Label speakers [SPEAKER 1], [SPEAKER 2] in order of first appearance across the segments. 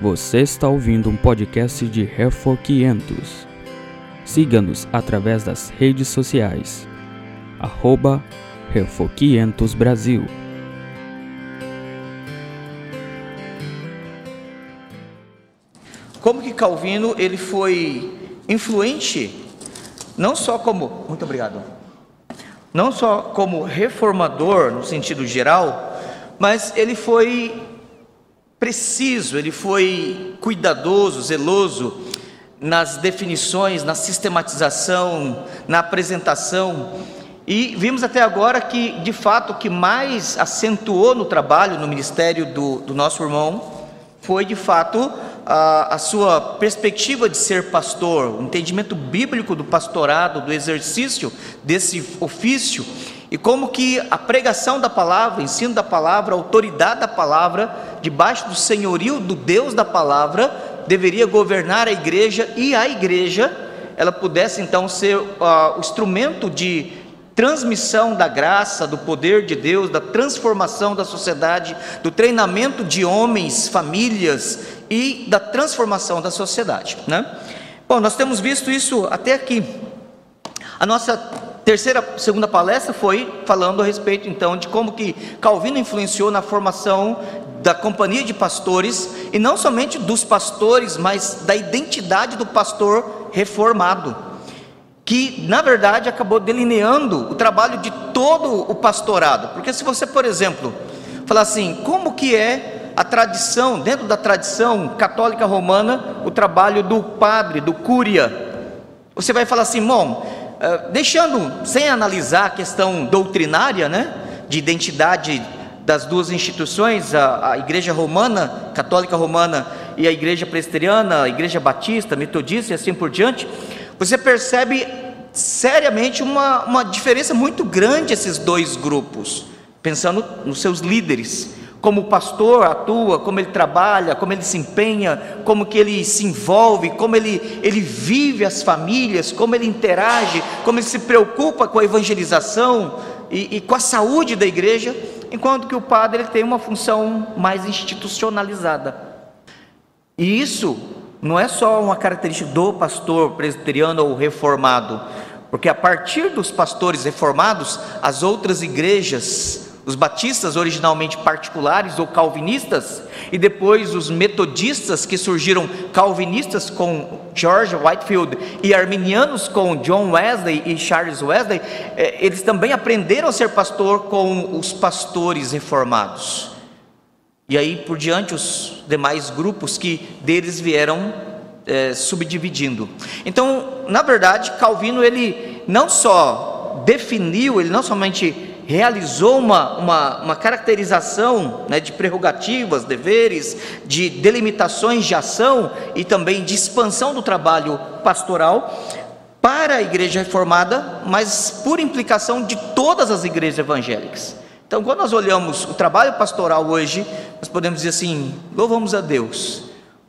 [SPEAKER 1] Você está ouvindo um podcast de Refor 500. Siga-nos através das redes sociais. Arroba Refor 500 Brasil.
[SPEAKER 2] Como que Calvino ele foi influente, não só como, muito obrigado, não só como reformador no sentido geral, mas ele foi preciso, ele foi cuidadoso, zeloso nas definições, na sistematização, na apresentação. E vimos até agora que, de fato, o que mais acentuou no trabalho, no ministério do, do nosso irmão, foi de fato a, a, sua perspectiva de ser pastor, o entendimento bíblico do pastorado, do exercício desse ofício e como que a pregação da palavra, o ensino da palavra, a autoridade da palavra, debaixo do senhorio do Deus da palavra, deveria governar a igreja e a igreja, ela pudesse então ser uh, o instrumento de transmissão da graça, do poder de Deus, da transformação da sociedade, do treinamento de homens, famílias e da transformação da sociedade, né? Bom, nós temos visto isso até aqui. A nossa terceira, segunda palestra foi falando a respeito então de como que Calvino influenciou na formação da companhia de pastores e não somente dos pastores, mas da identidade do pastor reformado, que na verdade acabou delineando o trabalho de todo o pastorado. Porque se você, por exemplo, falar assim, como que é a tradição, dentro da tradição católica romana, o trabalho do padre, do cúria, você vai falar assim, bom, deixando sem analisar a questão doutrinária, né, de identidade das duas instituições, a, a, Igreja Romana, Católica Romana e a Igreja Presbiteriana, a Igreja Batista, Metodista e assim por diante, você percebe seriamente uma, uma diferença muito grande esses dois grupos, pensando nos seus líderes como o pastor atua, como ele trabalha, como ele se empenha, como que ele se envolve, como ele, ele vive as famílias, como ele interage, como ele se preocupa com a evangelização e, e com a saúde da igreja, enquanto que o padre ele tem uma função mais institucionalizada. E isso não é só uma característica do pastor presbiteriano ou reformado, porque a partir dos pastores reformados, as outras igrejas os batistas originalmente particulares ou calvinistas, e depois os metodistas que surgiram calvinistas com George Whitefield e arminianos com John Wesley e Charles Wesley, eh, eles também aprenderam a ser pastor com os pastores reformados. E aí por diante os demais grupos que deles vieram é, subdividindo. Então, na verdade, Calvino ele não só definiu, ele não somente realizou uma, uma, uma caracterização né, de prerrogativas, deveres, de delimitações de ação e também de expansão do trabalho pastoral para a igreja reformada, mas por implicação de todas as igrejas evangélicas. Então, quando nós olhamos o trabalho pastoral hoje, nós podemos dizer assim: louvamos a Deus,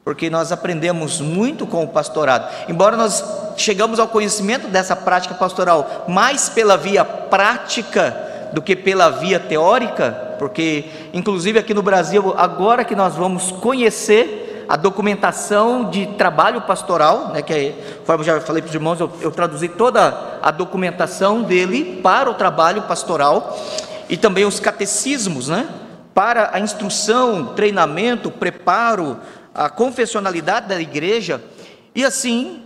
[SPEAKER 2] porque nós aprendemos muito com o pastorado. Embora nós chegamos ao conhecimento dessa prática pastoral mais pela via prática do que pela via teórica, porque inclusive aqui no Brasil, agora que nós vamos conhecer a documentação de trabalho pastoral, né, que é, eu já falei para os irmãos, eu, eu traduzi toda a documentação dele para o trabalho pastoral e também os catecismos, né, para a instrução, treinamento, preparo, a confessionalidade da igreja, e assim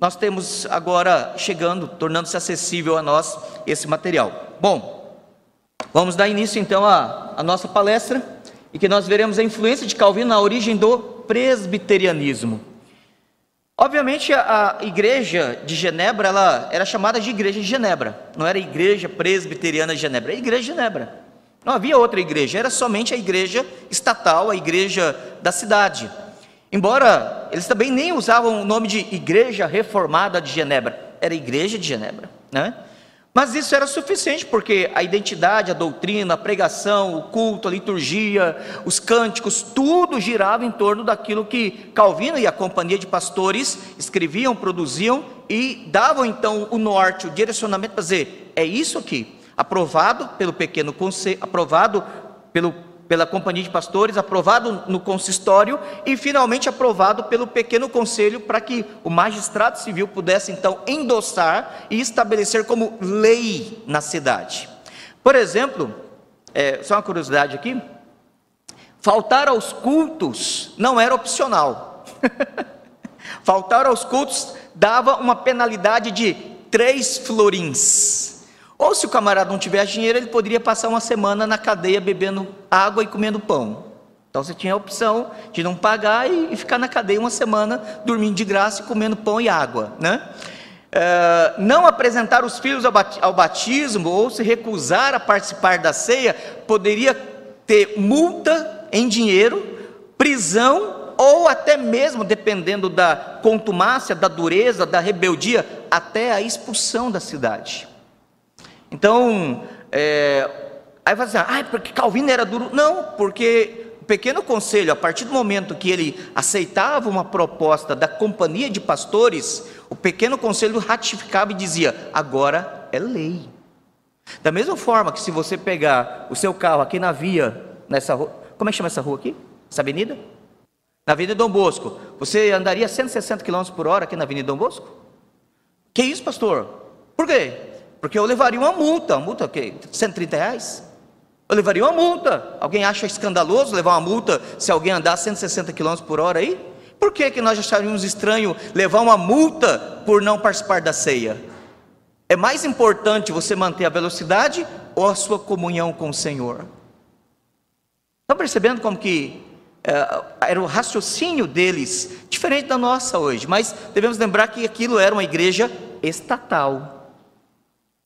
[SPEAKER 2] nós temos agora chegando, tornando-se acessível a nós esse material. Bom, Vamos dar início então à, à nossa palestra e que nós veremos a influência de Calvino na origem do presbiterianismo. Obviamente a, a igreja de Genebra ela era chamada de igreja de Genebra, não era igreja presbiteriana de Genebra, era igreja de Genebra. Não havia outra igreja, era somente a igreja estatal, a igreja da cidade. Embora eles também nem usavam o nome de igreja reformada de Genebra, era igreja de Genebra, né? Mas isso era suficiente porque a identidade, a doutrina, a pregação, o culto, a liturgia, os cânticos, tudo girava em torno daquilo que Calvino e a companhia de pastores escreviam, produziam e davam então o norte, o direcionamento para dizer: é isso aqui, aprovado pelo pequeno conselho, aprovado pelo pela Companhia de Pastores, aprovado no consistório e finalmente aprovado pelo pequeno conselho para que o magistrado civil pudesse então endossar e estabelecer como lei na cidade. Por exemplo, é, só uma curiosidade aqui: faltar aos cultos não era opcional. faltar aos cultos dava uma penalidade de três florins. Ou se o camarada não tivesse dinheiro, ele poderia passar uma semana na cadeia bebendo água e comendo pão. Então você tinha a opção de não pagar e, ficar na cadeia uma semana, dormindo de graça e comendo pão e água, né? É, não apresentar os filhos ao batismo ou se recusar a participar da ceia poderia ter multa em dinheiro, prisão ou até mesmo, dependendo da contumácia, da dureza, da rebeldia, até a expulsão da cidade. Então, é, aí vai dizer, ah, porque Calvino era duro. Não, porque o pequeno conselho, a partir do momento que ele aceitava uma proposta da companhia de pastores, o pequeno conselho ratificava e dizia: agora é lei. Da mesma forma que se você pegar o seu carro aqui na via, nessa rua, como é que chama essa rua aqui? Essa avenida? Na Avenida Dom Bosco, você andaria 160 km por hora aqui na Avenida Dom Bosco? Que isso, pastor? Por quê? Porque eu levaria uma multa, uma multa o quê? 130 reais? Eu levaria uma multa. Alguém acha escandaloso levar uma multa se alguém andar 160 km por hora aí? Por que, que nós acharíamos estranho levar uma multa por não participar da ceia? É mais importante você manter a velocidade ou a sua comunhão com o Senhor? Estão percebendo como que é, era o raciocínio deles diferente da nossa hoje? Mas devemos lembrar que aquilo era uma igreja estatal.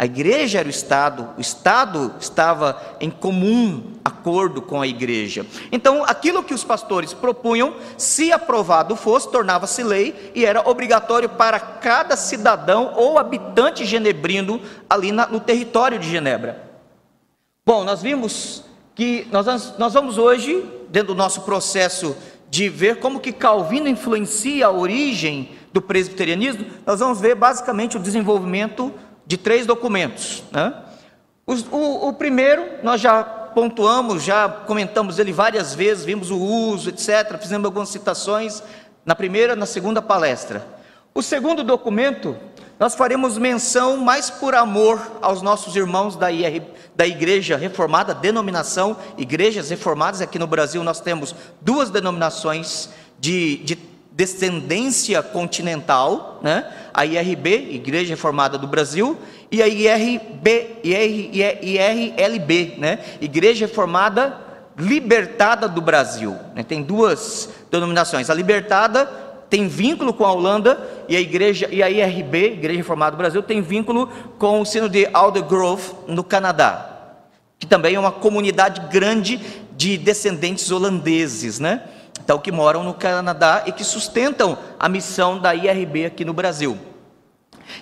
[SPEAKER 2] A igreja era o Estado, o Estado estava em comum acordo com a igreja. Então, aquilo que os pastores propunham, se aprovado fosse, tornava-se lei e era obrigatório para cada cidadão ou habitante genebrino ali na, no território de Genebra. Bom, nós vimos que nós, nós vamos hoje, dentro do nosso processo de ver como que Calvino influencia a origem do presbiterianismo, nós vamos ver basicamente o desenvolvimento de três documentos. Né? O, o, primeiro, nós já pontuamos, já comentamos ele várias vezes, vimos o uso, etc., fizemos algumas citações na primeira, na segunda palestra. O segundo documento, nós faremos menção mais por amor aos nossos irmãos da, IR, da Igreja Reformada, denominação Igrejas Reformadas. Aqui no Brasil nós temos duas denominações de, de descendência continental, né? a IRB, Igreja Reformada do Brasil, e a IRB, IR, IRLB, né? Igreja Reformada Libertada do Brasil. Né? Tem duas denominações. A Libertada tem vínculo com a Holanda e a igreja e a IRB, Igreja Reformada do Brasil, tem vínculo com o sino de Aldergrove no Canadá, que também é uma comunidade grande de descendentes holandeses, né? Então que moram no Canadá e que sustentam a missão da IRB aqui no Brasil.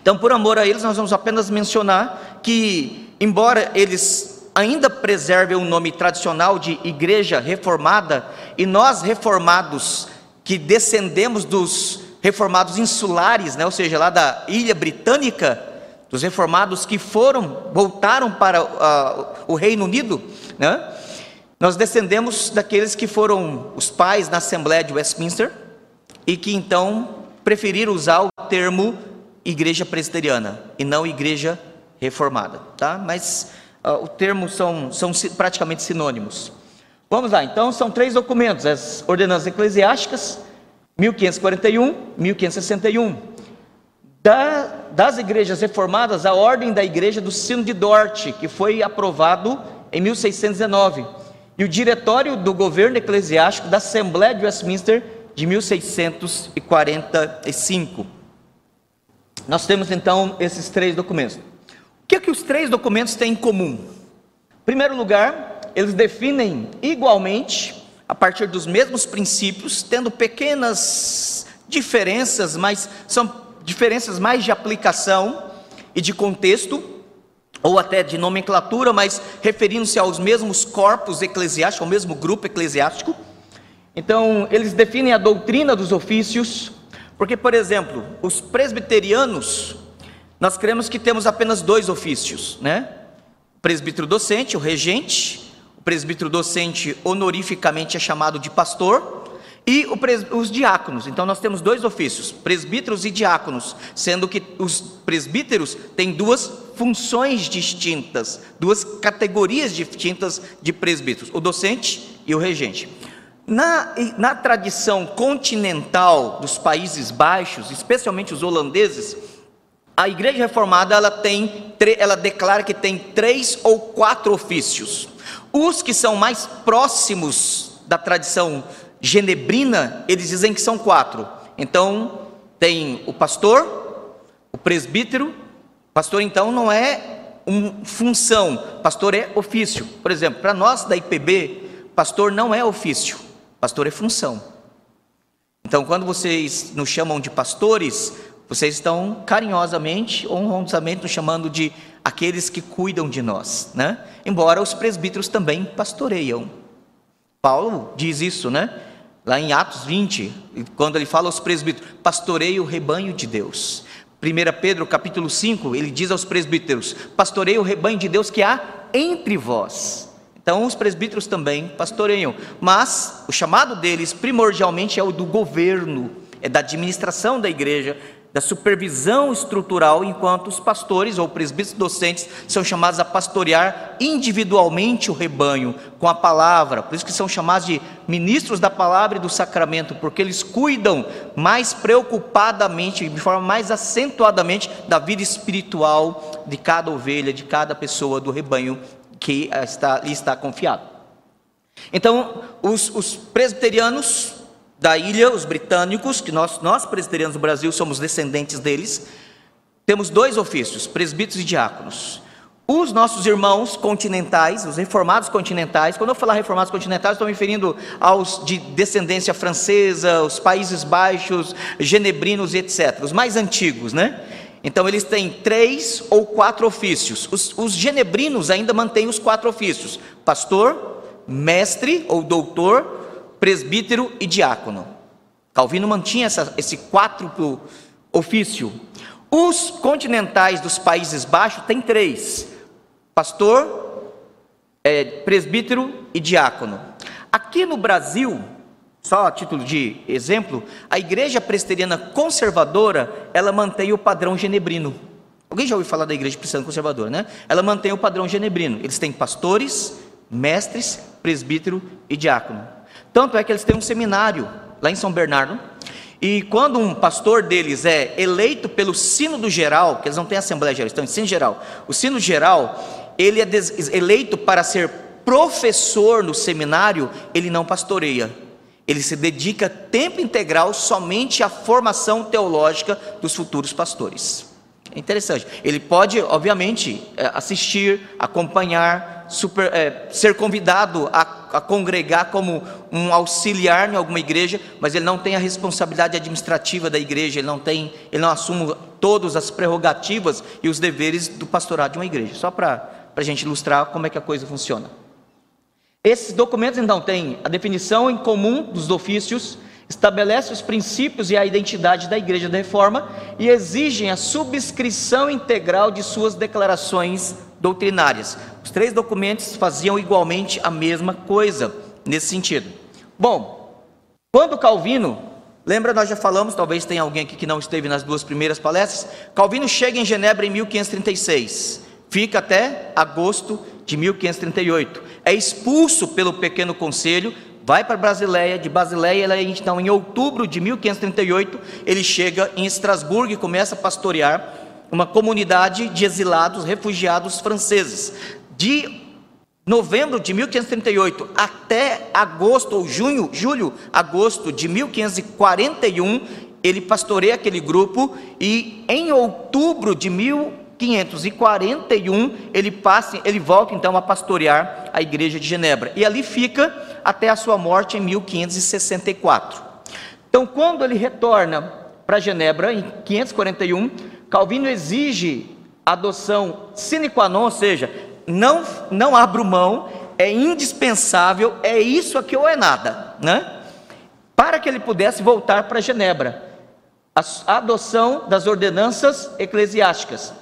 [SPEAKER 2] Então, por amor a eles, nós vamos apenas mencionar que, embora eles ainda preservem o nome tradicional de Igreja Reformada, e nós reformados que descendemos dos reformados insulares, né, ou seja, lá da ilha britânica, dos reformados que foram, voltaram para uh, o Reino Unido, né, nós descendemos daqueles que foram os pais na Assembleia de Westminster e que então preferiram usar o termo igreja presbiteriana e não igreja reformada, tá? Mas uh, o termo são, são praticamente sinônimos. Vamos lá, então são três documentos: as ordenanças eclesiásticas, 1541, 1561. Da, das igrejas reformadas, a ordem da igreja do Sino de Dort, que foi aprovado em 1619 e o Diretório do Governo Eclesiástico da Assembleia de Westminster de 1645. Nós temos então esses três documentos. O que é que os três documentos têm em comum? Em primeiro lugar, eles definem igualmente, a partir dos mesmos princípios, tendo pequenas diferenças, mas são diferenças mais de aplicação e de contexto, ou até de nomenclatura, mas referindo-se aos mesmos corpos eclesiásticos, ao mesmo grupo eclesiástico. Então, eles definem a doutrina dos ofícios, porque, por exemplo, os presbiterianos, nós cremos que temos apenas dois ofícios, né? O presbítero docente, o regente, O presbítero docente honorificamente é chamado de pastor e os diáconos. Então nós temos dois ofícios, presbíteros e diáconos, sendo que os presbíteros têm duas funções distintas, duas categorias distintas de presbíteros: o docente e o regente. Na, na tradição continental dos Países Baixos, especialmente os holandeses, a Igreja Reformada ela tem, ela declara que tem três ou quatro ofícios. Os que são mais próximos da tradição genebrina, eles dizem que são quatro. Então, tem o pastor, o presbítero. Pastor, então, não é uma função, pastor é ofício. Por exemplo, para nós da IPB, pastor não é ofício, pastor é função. Então, quando vocês nos chamam de pastores, vocês estão carinhosamente, honrosamente nos chamando de aqueles que cuidam de nós, né? Embora os presbíteros também pastoreiam. Paulo diz isso, né? Lá em Atos 20, quando ele fala aos presbíteros, pastorei o rebanho de Deus. 1 Pedro capítulo 5, ele diz aos presbíteros: pastorei o rebanho de Deus que há entre vós. Então os presbíteros também pastoreiam, mas o chamado deles primordialmente é o do governo, é da administração da igreja, da supervisão estrutural, enquanto os pastores ou presbíteros docentes são chamados a pastorear individualmente o rebanho com a palavra, por isso que são chamados de ministros da palavra e do sacramento, porque eles cuidam mais preocupadamente, de forma mais acentuadamente, da vida espiritual de cada ovelha, de cada pessoa do rebanho que está, lhe está confiado. Então, os, os presbiterianos da ilha, os britânicos, que nós, nós presbiterianos do Brasil somos descendentes deles, temos dois ofícios, presbíteros e diáconos. Os nossos irmãos continentais, os reformados continentais, quando eu falar reformados continentais, estou me referindo aos de descendência francesa, os Países Baixos, genebrinos e etc., os mais antigos, né? Então eles têm três ou quatro ofícios. Os, os genebrinos ainda mantêm os quatro ofícios: pastor, mestre ou doutor, presbítero e diácono. Calvino mantinha essa, esse quádruplo ofício. Os continentais dos Países Baixos têm três: pastor, é, presbítero e diácono. Aqui no Brasil, só a título de exemplo, a igreja presbiteriana conservadora, ela mantém o padrão genebrino. Alguém já ouviu falar da igreja presbiteriana conservadora, né? Ela mantém o padrão genebrino. Eles têm pastores, mestres, presbítero e diácono. Tanto é que eles têm um seminário lá em São Bernardo. E quando um pastor deles é eleito pelo sino do geral, que eles não têm assembleia geral, estão em sino geral. O sino geral, ele é eleito para ser professor no seminário, ele não pastoreia. Ele se dedica tempo integral somente à formação teológica dos futuros pastores. É interessante. Ele pode, obviamente, é, assistir, acompanhar, super, é, ser convidado a, a, congregar como um auxiliar em alguma igreja, mas ele não tem a responsabilidade administrativa da igreja, ele não tem, ele não assume todas as prerrogativas e os deveres do pastorado de uma igreja. Só para a gente ilustrar como é que a coisa funciona. Esses documentos então têm a definição em comum dos ofícios estabelece os princípios e a identidade da Igreja da Reforma e exigem a subscrição integral de suas declarações doutrinárias. Os três documentos faziam igualmente a mesma coisa nesse sentido. Bom, quando Calvino, lembra nós já falamos, talvez tenha alguém aqui que não esteve nas duas primeiras palestras, Calvino chega em Genebra em 1536, fica até agosto de 1538, é expulso pelo pequeno conselho vai para Basileia, de Basileia, então, em outubro de 1538, ele chega em Estrasburgo e começa a pastorear uma comunidade de exilados, refugiados franceses. De novembro de 1538 até agosto ou junho, julho, agosto de 1541, ele pastoreia aquele grupo e em outubro de 1541 ele passa, ele volta então a pastorear a igreja de Genebra. E ali fica até a sua morte em 1564. Então, quando ele retorna para Genebra, em 541, Calvino exige adoção sine qua non, ou seja, não, não abro mão, é indispensável, é isso aqui ou é nada, né? Para que ele pudesse voltar para Genebra. A adoção das ordenanças eclesiásticas.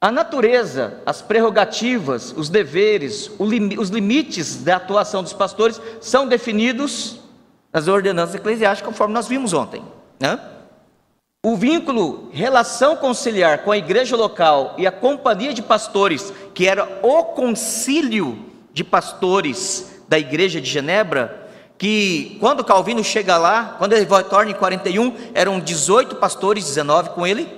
[SPEAKER 2] A natureza, as prerrogativas, os deveres, os limites da atuação dos pastores são definidos nas ordenanças eclesiásticas, conforme nós vimos ontem. Né? O vínculo, relação conciliar com a igreja local e a companhia de pastores, que era o concílio de pastores da igreja de Genebra, que quando Calvino chega lá, quando ele retorna em 41, eram 18 pastores, 19 com ele,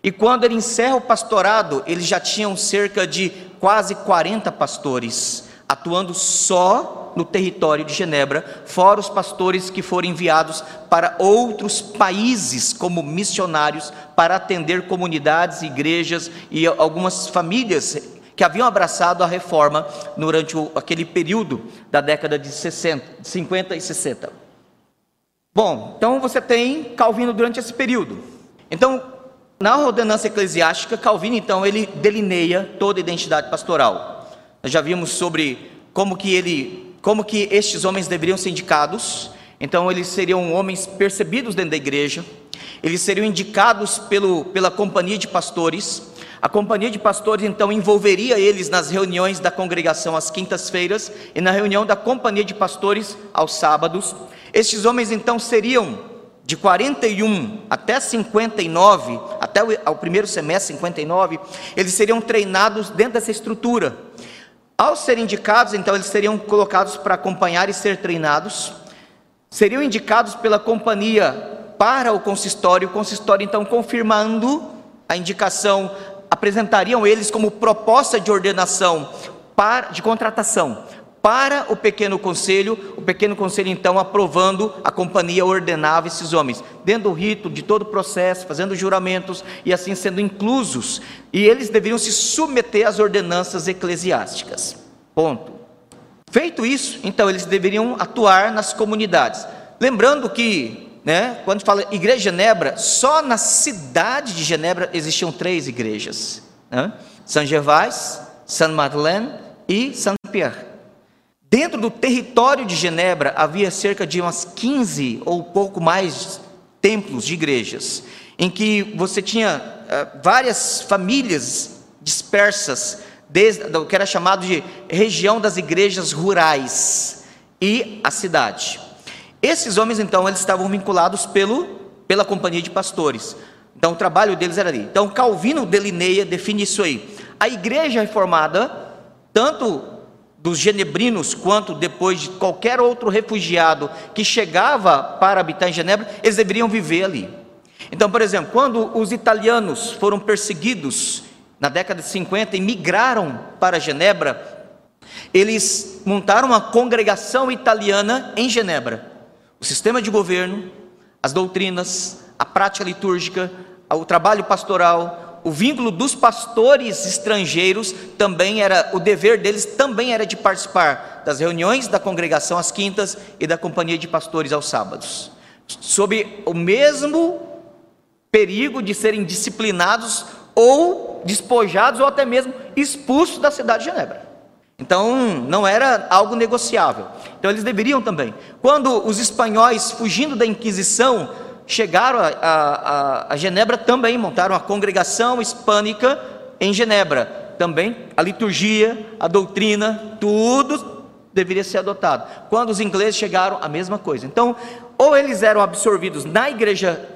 [SPEAKER 2] e quando ele encerra o pastorado, eles já tinham cerca de quase 40 pastores, atuando só no território de Genebra, fora os pastores que foram enviados para outros países como missionários para atender comunidades, igrejas e algumas famílias que haviam abraçado a reforma durante o, aquele período da década de 60, 50 e 60. Bom, então você tem Calvino durante esse período. Então, na ordenança eclesiástica, Calvino então ele delineia toda a identidade pastoral. Nós já vimos sobre como que ele, como que estes homens deveriam ser indicados. Então, eles seriam homens percebidos dentro da igreja. Eles seriam indicados pelo, pela companhia de pastores a companhia de pastores então envolveria eles nas reuniões da congregação às quintas-feiras e na reunião da companhia de pastores aos sábados. Estes homens então seriam de 41 até 59, até o primeiro semestre 59, eles seriam treinados dentro dessa estrutura. Ao serem indicados, então eles seriam colocados para acompanhar e ser treinados. Seriam indicados pela companhia para o consistório, o consistório então confirmando a indicação apresentariam eles como proposta de ordenação para, de contratação para o pequeno conselho, o pequeno conselho então aprovando, a companhia ordenava esses homens, dentro do rito de todo o processo, fazendo juramentos e assim sendo inclusos, e eles deveriam se submeter às ordenanças eclesiásticas. Ponto. Feito isso, então eles deveriam atuar nas comunidades. Lembrando que né? Quando fala igreja Genebra, só na cidade de Genebra existiam três igrejas: né? Saint Gervais, Saint Madeleine e Saint Pierre. Dentro do território de Genebra havia cerca de umas 15 ou pouco mais templos de igrejas, em que você tinha uh, várias famílias dispersas, desde o que era chamado de região das igrejas rurais e a cidade. Esses homens, então, eles estavam vinculados pelo, pela companhia de pastores. Então, o trabalho deles era ali. Então, Calvino delineia, define isso aí. A igreja reformada, tanto dos genebrinos, quanto depois de qualquer outro refugiado que chegava para habitar em Genebra, eles deveriam viver ali. Então, por exemplo, quando os italianos foram perseguidos na década de 50 e migraram para Genebra, eles montaram uma congregação italiana em Genebra o sistema de governo, as doutrinas, a prática litúrgica, o trabalho pastoral, o vínculo dos pastores estrangeiros também era, o dever deles também era de participar das reuniões da congregação às quintas e da companhia de pastores aos sábados, sob o mesmo perigo de serem disciplinados ou despojados ou até mesmo expulsos da cidade de Genebra. Então, não era algo negociável. Então, eles deveriam também. Quando os espanhóis, fugindo da Inquisição, chegaram a, a, a Genebra, também montaram a congregação hispânica em Genebra. Também a liturgia, a doutrina, tudo deveria ser adotado. Quando os ingleses chegaram, a mesma coisa. Então, ou eles eram absorvidos na igreja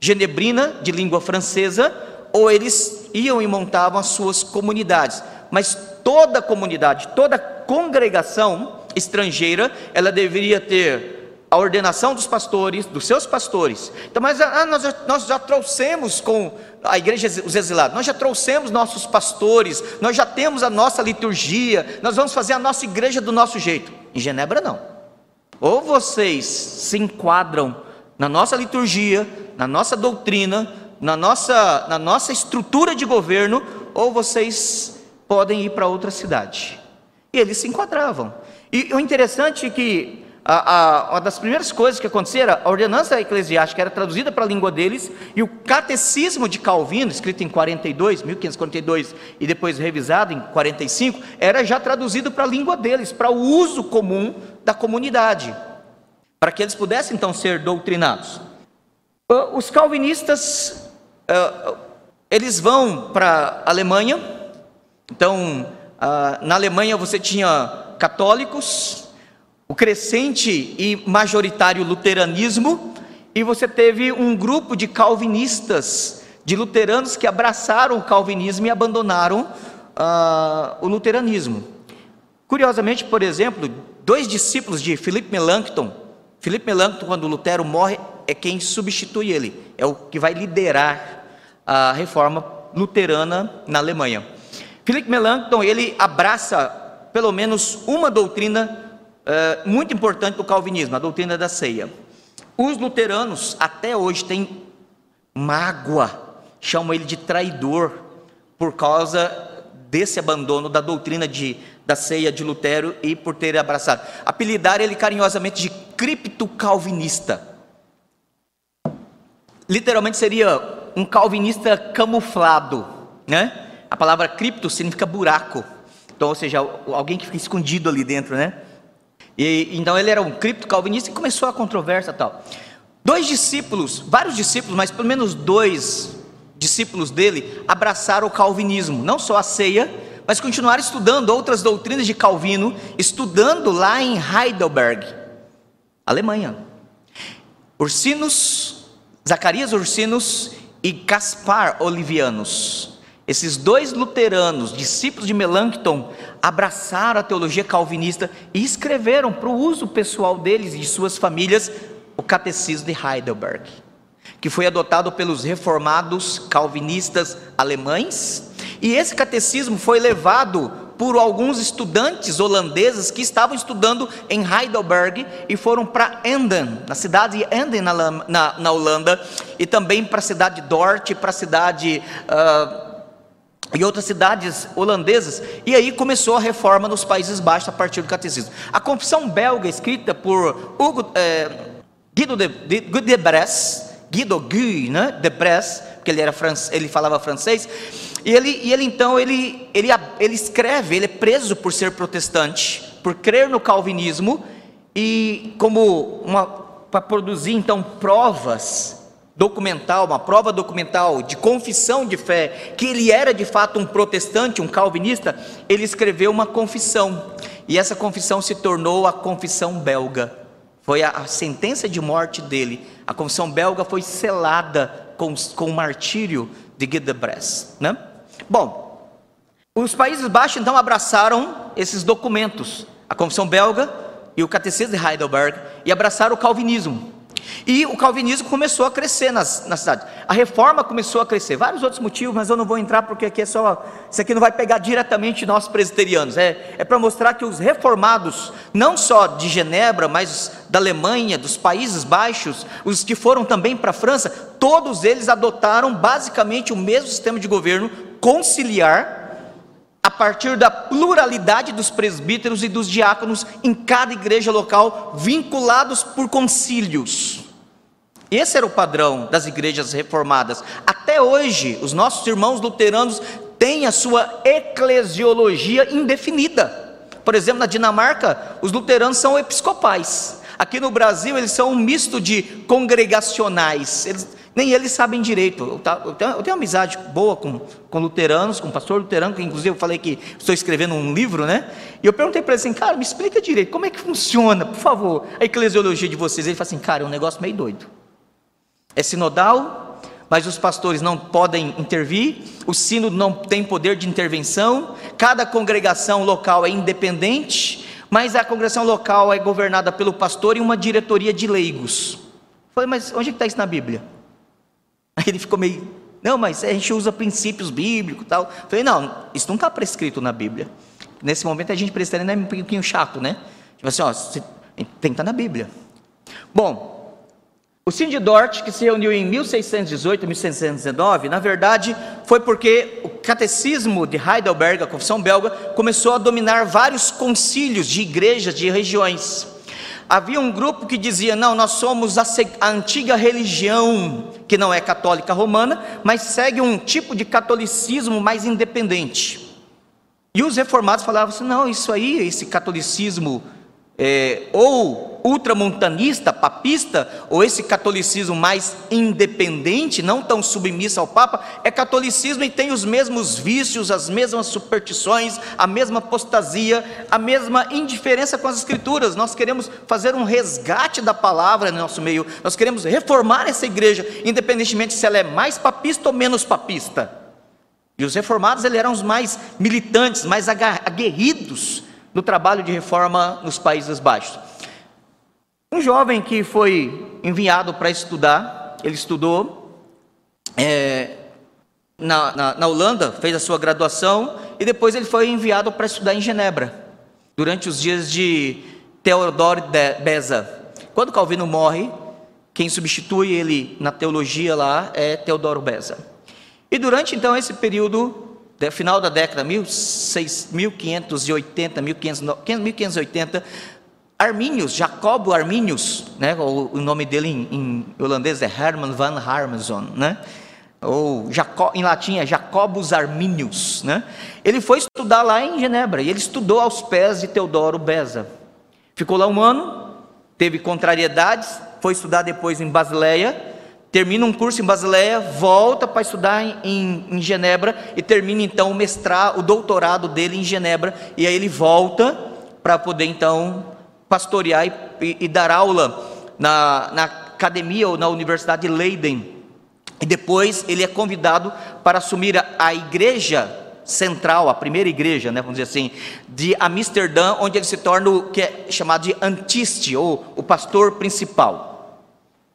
[SPEAKER 2] genebrina, de língua francesa, ou eles iam e montavam as suas comunidades. Mas toda comunidade, toda congregação estrangeira, ela deveria ter a ordenação dos pastores, dos seus pastores. Então, mas ah, nós, já, nós já trouxemos com a igreja, os exilados, nós já trouxemos nossos pastores, nós já temos a nossa liturgia, nós vamos fazer a nossa igreja do nosso jeito. Em Genebra, não. Ou vocês se enquadram na nossa liturgia, na nossa doutrina, na nossa, na nossa estrutura de governo, ou vocês podem ir para outra cidade. E eles se enquadravam. E o interessante é que a, a, uma das primeiras coisas que acontecia era a ordenança eclesiástica era traduzida para a língua deles e o catecismo de Calvino, escrito em 42, 1542 e depois revisado em 45, era já traduzido para a língua deles, para o uso comum da comunidade, para que eles pudessem então ser doutrinados. Os calvinistas eles vão para a Alemanha. Então, ah, na Alemanha você tinha católicos, o crescente e majoritário luteranismo, e você teve um grupo de calvinistas, de luteranos que abraçaram o calvinismo e abandonaram uh, o luteranismo. Curiosamente, por exemplo, dois discípulos de Philip Melanchthon, Philip Melanchthon, quando Lutero morre, é quem substitui ele, é o que vai liderar a reforma luterana na Alemanha. Philip Melanchthon, ele abraça pelo menos uma doutrina uh, muito importante do calvinismo, a doutrina da ceia. Os luteranos até hoje têm mágoa, chamam ele de traidor por causa desse abandono da doutrina de, da ceia de Lutero e por ter abraçado. Apelidar ele carinhosamente de cripto calvinista. Literalmente seria um calvinista camuflado, né? A palavra cripto significa buraco. Então, ou seja, alguém que fica escondido ali dentro, né? E, então ele era um cripto calvinista e começou a controvérsia tal. Dois discípulos, vários discípulos, mas pelo menos dois discípulos dele abraçaram o calvinismo, não só a ceia, mas continuaram estudando outras doutrinas de Calvino, estudando lá em Heidelberg, Alemanha. Ursinos, Zacarias Ursinos e Gaspar Olivianos. Esses dois luteranos, discípulos de Melanchthon, abraçaram a teologia calvinista e escreveram para o uso pessoal deles e de suas famílias o Catecismo de Heidelberg, que foi adotado pelos reformados calvinistas alemães. E esse catecismo foi levado por alguns estudantes holandeses que estavam estudando em Heidelberg e foram para Enden, na cidade de Enden, na, na, na Holanda, e também para a cidade de Dort, para a cidade. Uh, e outras cidades holandesas, e aí começou a reforma nos Países Baixos a partir do catecismo. A confissão belga, escrita por Hugo, é, Guido de, de, de Bresse, Guido Guy, né, de Bresse, porque ele, era ele falava francês, e ele, e ele então, ele, ele, ele escreve, ele é preso por ser protestante, por crer no calvinismo, e como para produzir então provas documental, uma prova documental de confissão de fé, que ele era de fato um protestante, um calvinista, ele escreveu uma confissão, e essa confissão se tornou a confissão belga. Foi a, a sentença de morte dele. A confissão belga foi selada com, com o martírio de Guy de Bresse, né? Bom, os Países Baixos então abraçaram esses documentos, a Confissão Belga e o Catecismo de Heidelberg, e abraçaram o Calvinismo. E o calvinismo começou a crescer nas, na cidade. A reforma começou a crescer. Vários outros motivos, mas eu não vou entrar porque aqui é só. Isso aqui não vai pegar diretamente nós presbiterianos. É, é para mostrar que os reformados, não só de Genebra, mas da Alemanha, dos Países Baixos, os que foram também para a França, todos eles adotaram basicamente o mesmo sistema de governo conciliar a partir da pluralidade dos presbíteros e dos diáconos em cada igreja local, vinculados por concílios. Esse era o padrão das igrejas reformadas. Até hoje, os nossos irmãos luteranos têm a sua eclesiologia indefinida. Por exemplo, na Dinamarca, os luteranos são episcopais. Aqui no Brasil, eles são um misto de congregacionais. Eles, nem eles sabem direito. Eu, tenho, eu tenho amizade boa com, com luteranos, com pastor luterano, que inclusive eu falei que estou escrevendo um livro, né? E eu perguntei para ele assim, cara, me explica direito, como é que funciona, por favor, a eclesiologia de vocês. Ele falou assim, cara, é um negócio meio doido. É sinodal, mas os pastores não podem intervir, o sínodo não tem poder de intervenção, cada congregação local é independente, mas a congregação local é governada pelo pastor e uma diretoria de leigos. Eu falei, mas onde é está isso na Bíblia? Aí ele ficou meio, não, mas a gente usa princípios bíblicos e tal. Eu falei, não, isso não está prescrito na Bíblia. Nesse momento a gente presbiteriano é um pouquinho chato, né? Tipo assim, ó, tem que estar na Bíblia. Bom, o Cindy Dort, que se reuniu em 1618 1619, na verdade, foi porque o catecismo de Heidelberg, a confissão belga, começou a dominar vários concílios de igrejas de regiões havia um grupo que dizia: não, nós somos a, antiga religião, que não é católica romana, mas segue um tipo de catolicismo mais independente. E os reformados falavam assim: não, isso aí, esse catolicismo, é, ou ultramontanista, papista, ou esse catolicismo mais independente, não tão submisso ao Papa, é catolicismo e tem os mesmos vícios, as mesmas superstições, a mesma apostasia, a mesma indiferença com as Escrituras. Nós queremos fazer um resgate da palavra no nosso meio, nós queremos reformar essa igreja, independentemente se ela é mais papista ou menos papista. E os reformados eles eram os mais militantes, mais aguerridos no trabalho de reforma nos Países Baixos. Um jovem que foi enviado para estudar, ele estudou é, na, na, na, Holanda, fez a sua graduação e depois ele foi enviado para estudar em Genebra, durante os dias de Theodor Beza. Quando Calvino morre, quem substitui ele na teologia lá é Teodoro Beza. E durante então esse período final da década 1580, 1580, Arminius, Jacobo Arminius, né, o, nome dele em, em, holandês é Herman van Harmson, né, ou Jaco, em latim é Jacobus Arminius, né, ele foi estudar lá em Genebra, e ele estudou aos pés de Teodoro Beza, ficou lá um ano, teve contrariedades, foi estudar depois em Basileia, termina um curso em Basileia, volta para estudar em, em, em, Genebra e termina então o mestrado, o doutorado dele em Genebra, e aí ele volta para poder então pastorear e, e, dar aula na, na academia ou na Universidade de Leiden. E depois ele é convidado para assumir a, a igreja central, a primeira igreja, né, vamos dizer assim, de Amsterdã, onde ele se torna o que é chamado de antiste, ou o pastor principal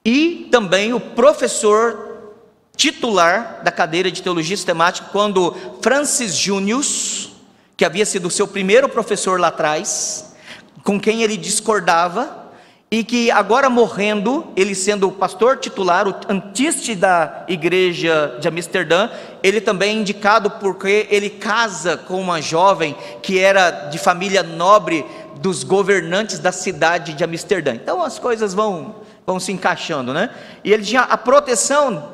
[SPEAKER 2] e também o professor titular da cadeira de teologia sistemática, quando Francis Junius, que havia sido seu primeiro professor lá atrás, com quem ele discordava, e que agora morrendo, ele sendo o pastor titular, o antiste da igreja de Amsterdã, ele também é indicado porque ele casa com uma jovem que era de família nobre dos governantes da cidade de Amsterdã. Então as coisas vão vão se encaixando, né? E ele tinha a proteção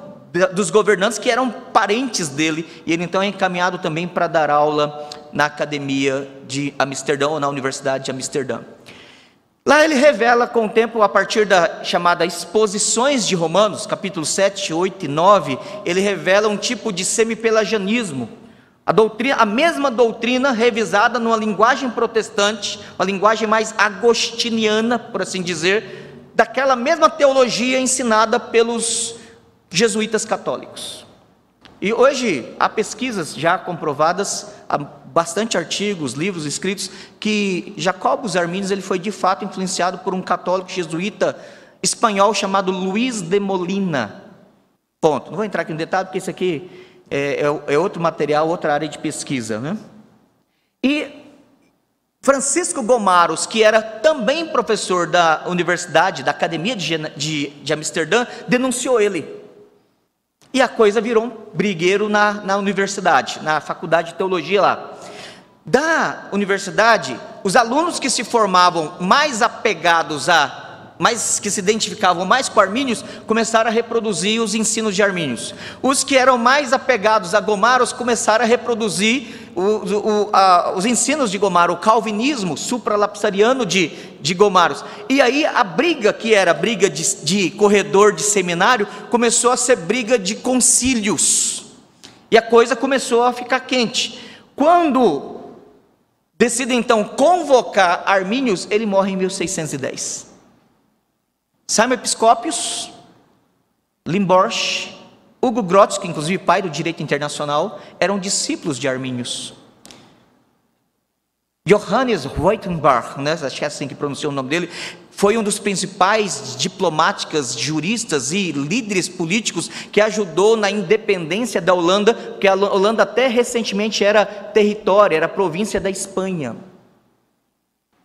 [SPEAKER 2] dos governantes que eram parentes dele, e ele então é encaminhado também para dar aula na academia de Amsterdã ou na Universidade de Amsterdã. Lá ele revela com o tempo, a partir da chamada Exposições de Romanos, capítulos 7, 8 e 9, ele revela um tipo de semipelagianismo. A, doutrina, a mesma doutrina revisada numa linguagem protestante, uma linguagem mais agostiniana, por assim dizer, daquela mesma teologia ensinada pelos jesuítas católicos. E hoje há pesquisas já comprovadas, bastante artigos, livros escritos que Jacobus Arminius ele foi de fato influenciado por um católico jesuíta espanhol chamado Luiz de Molina. Ponto. Não vou entrar aqui no detalhe porque isso aqui é, é, é outro material, outra área de pesquisa, né? E Francisco Gomaros, que era também professor da universidade, da Academia de, de, de Amsterdã, denunciou ele. E a coisa virou um brigueiro na, na universidade, na faculdade de teologia lá. Da universidade, os alunos que se formavam mais apegados a mas que se identificavam mais com Armínios, começaram a reproduzir os ensinos de Armínios. Os que eram mais apegados a Gomaros começaram a reproduzir o, o, a, os ensinos de Gomaro, o calvinismo supralapsariano de, de Gomaros. E aí a briga, que era briga de, de corredor de seminário, começou a ser briga de concílios. E a coisa começou a ficar quente. Quando decide então convocar Armínios, ele morre em 1610. Simon Episcopius, Limborch, Hugo Grotzky, inclusive pai do direito internacional, eram discípulos de Armínios. Johannes Reutenbach, né, acho que é assim que pronuncia o nome dele, foi um dos principais diplomáticas, juristas e líderes políticos que ajudou na independência da Holanda, porque a Holanda até recentemente era território, era província da Espanha.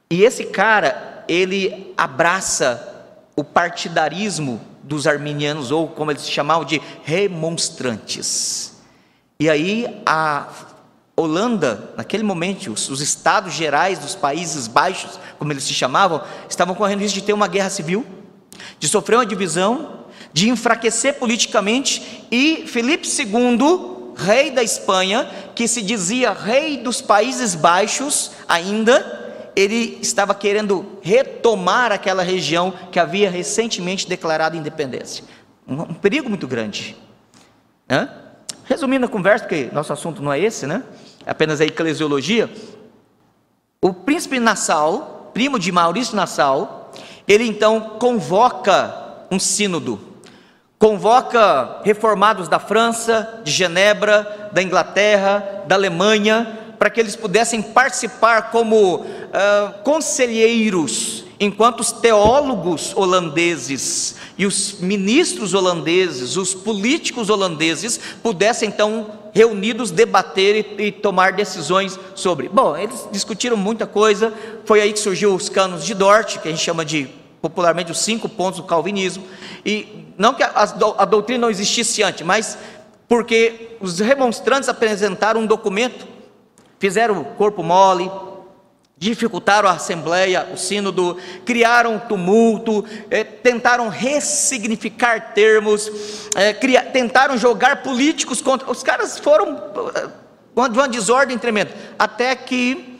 [SPEAKER 2] E esse cara, ele abraça o partidarismo dos arminianos, ou como eles chamavam de remonstrantes. E aí a Holanda, naquele momento, os, os, estados gerais dos Países Baixos, como eles se chamavam, estavam correndo risco de ter uma guerra civil, de sofrer uma divisão, de enfraquecer politicamente, e Felipe II, rei da Espanha, que se dizia rei dos Países Baixos ainda, ele estava querendo retomar aquela região que havia recentemente declarado independência. Um, um perigo muito grande. Né? Resumindo a conversa, porque nosso assunto não é esse, né? É apenas a eclesiologia. O príncipe Nassau, primo de Maurício Nassau, ele então convoca um sínodo. Convoca reformados da França, de Genebra, da Inglaterra, da Alemanha, para que eles pudessem participar como uh, conselheiros, enquanto os teólogos holandeses e os ministros holandeses, os políticos holandeses, pudessem então reunidos debater e, e, tomar decisões sobre. Bom, eles discutiram muita coisa, foi aí que surgiu os canos de Dort, que a gente chama de popularmente os cinco pontos do calvinismo, e não que a, a, a doutrina não existisse antes, mas porque os remonstrantes apresentaram um documento, fizeram o corpo mole, dificultaram a assembleia, o sínodo, criaram tumulto, eh, tentaram ressignificar termos, eh, tentaram jogar políticos contra. Os caras foram eh, de uma desordem tremenda, até que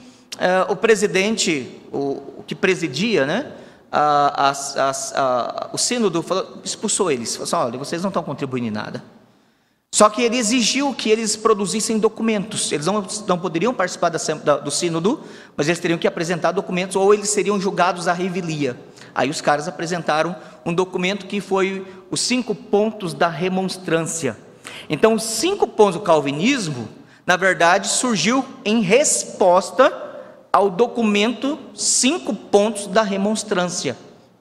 [SPEAKER 2] o presidente, o, o, que presidia, né? A, a, a, o sínodo falou, expulsou eles, falou assim, olha, vocês não estão contribuindo em nada. Só que ele exigiu que eles produzissem documentos. Eles não, não poderiam participar da, da, do sínodo, mas eles teriam que apresentar documentos ou eles seriam julgados à revelia. Aí os caras apresentaram um documento que foi os cinco pontos da remonstrância. Então, os cinco pontos do calvinismo, na verdade, surgiu em resposta ao documento cinco pontos da remonstrância,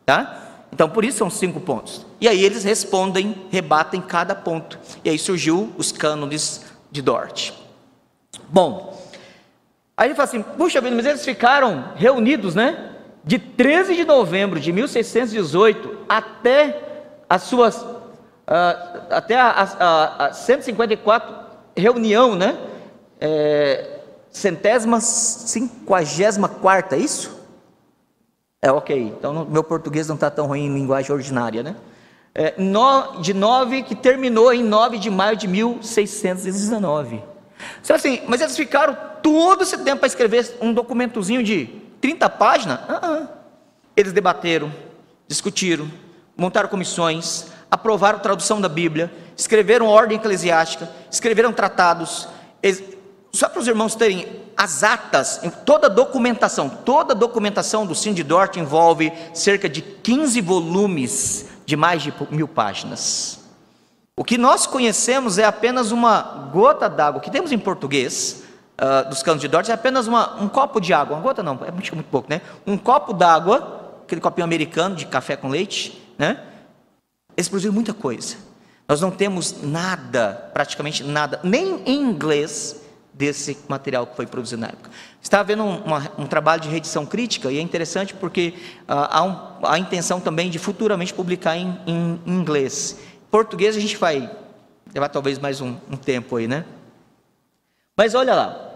[SPEAKER 2] tá? Então, por isso são cinco pontos. E aí eles respondem, rebatem cada ponto. E aí surgiu os cânones de Dort. Bom, aí ele fala assim: puxa vida, mas eles ficaram reunidos, né? De 13 de novembro de 1618 até as suas. Uh, até a, a, a 154 reunião, né? É, centésima, cinquagésima quarta, é isso? É ok, então meu português não está tão ruim em linguagem ordinária, né? É, no, de 9, que terminou em 9 de maio de 1619. Você assim, mas eles ficaram todo esse tempo para escrever um documentozinho de 30 páginas? Uh -uh. Eles debateram, discutiram, montaram comissões, aprovaram tradução da Bíblia, escreveram ordem eclesiástica, escreveram tratados. Só para os irmãos terem as atas, toda a documentação, toda a documentação do Cindy Dort envolve cerca de 15 volumes de mais de mil páginas. O que nós conhecemos é apenas uma gota d'água, o que temos em português uh, dos canos de Dort é apenas uma, um copo de água, uma gota não, é muito, muito pouco, né? Um copo d'água, aquele copinho americano de café com leite, né? Eles produziram muita coisa. Nós não temos nada, praticamente nada, nem em inglês, desse material que foi produzido na época. Está havendo um, uma, um trabalho de reedição crítica e é interessante porque uh, há, um, há, a intenção também de futuramente publicar em, em, em, inglês. Português a gente vai levar talvez mais um, um tempo aí, né? Mas olha lá.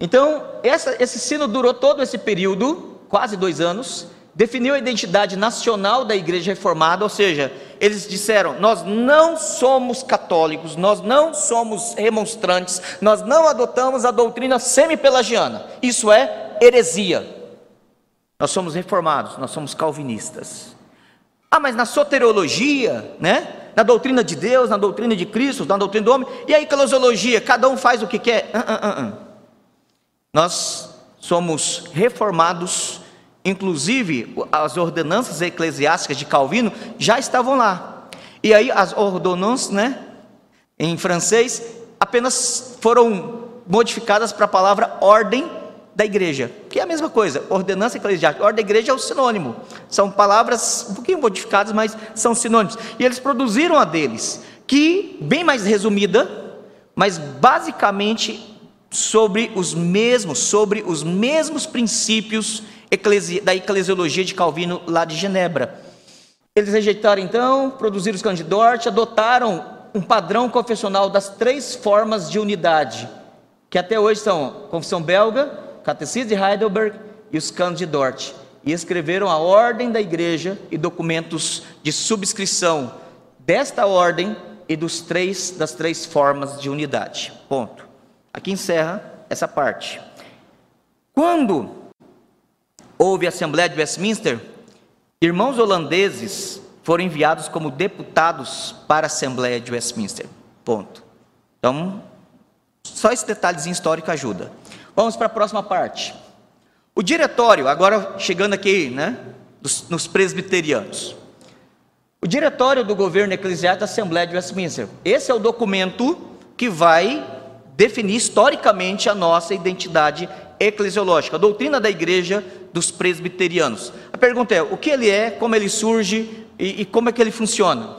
[SPEAKER 2] Então, essa, esse sino durou todo esse período, quase dois anos, definiu a identidade nacional da Igreja Reformada, ou seja, eles disseram: Nós não somos católicos, nós não somos remonstrantes, nós não adotamos a doutrina semi-pelagiana. Isso é heresia. Nós somos reformados, nós somos calvinistas. Ah, mas na soteriologia, né? Na doutrina de Deus, na doutrina de Cristo, na doutrina do homem, e a eclesiologia, cada um faz o que quer. Uh, uh, uh, nós somos reformados Inclusive, as ordenanças eclesiásticas de Calvino já estavam lá. E aí, as ordonnances, né, em francês, apenas foram modificadas para a palavra ordem da igreja, que é a mesma coisa, ordenança eclesiástica. Ordem da igreja é o sinônimo. São palavras um pouquinho modificadas, mas são sinônimos. E eles produziram a deles, que, bem mais resumida, mas basicamente sobre os mesmos, sobre os mesmos princípios da eclesiologia de Calvino lá de Genebra. Eles rejeitaram então, produziram os canos de Dort, adotaram um padrão confessional das três formas de unidade, que até hoje são Confissão Belga, Catecismo de Heidelberg e os canos de Dort. E escreveram a ordem da igreja e documentos de subscrição desta ordem e dos três das três formas de unidade. Ponto. Aqui encerra essa parte. Quando houve a Assembleia de Westminster, irmãos holandeses foram enviados como deputados para a Assembleia de Westminster. Ponto. Então, só esse detalhezinho histórico ajuda. Vamos para a próxima parte. O diretório, agora chegando aqui, né, dos, nos presbiterianos. O diretório do governo eclesiástico da Assembleia de Westminster. Esse é o documento que vai definir historicamente a nossa identidade eclesiológica, a doutrina da igreja dos presbiterianos. A pergunta é: o que ele é, como ele surge e, e como é que ele funciona?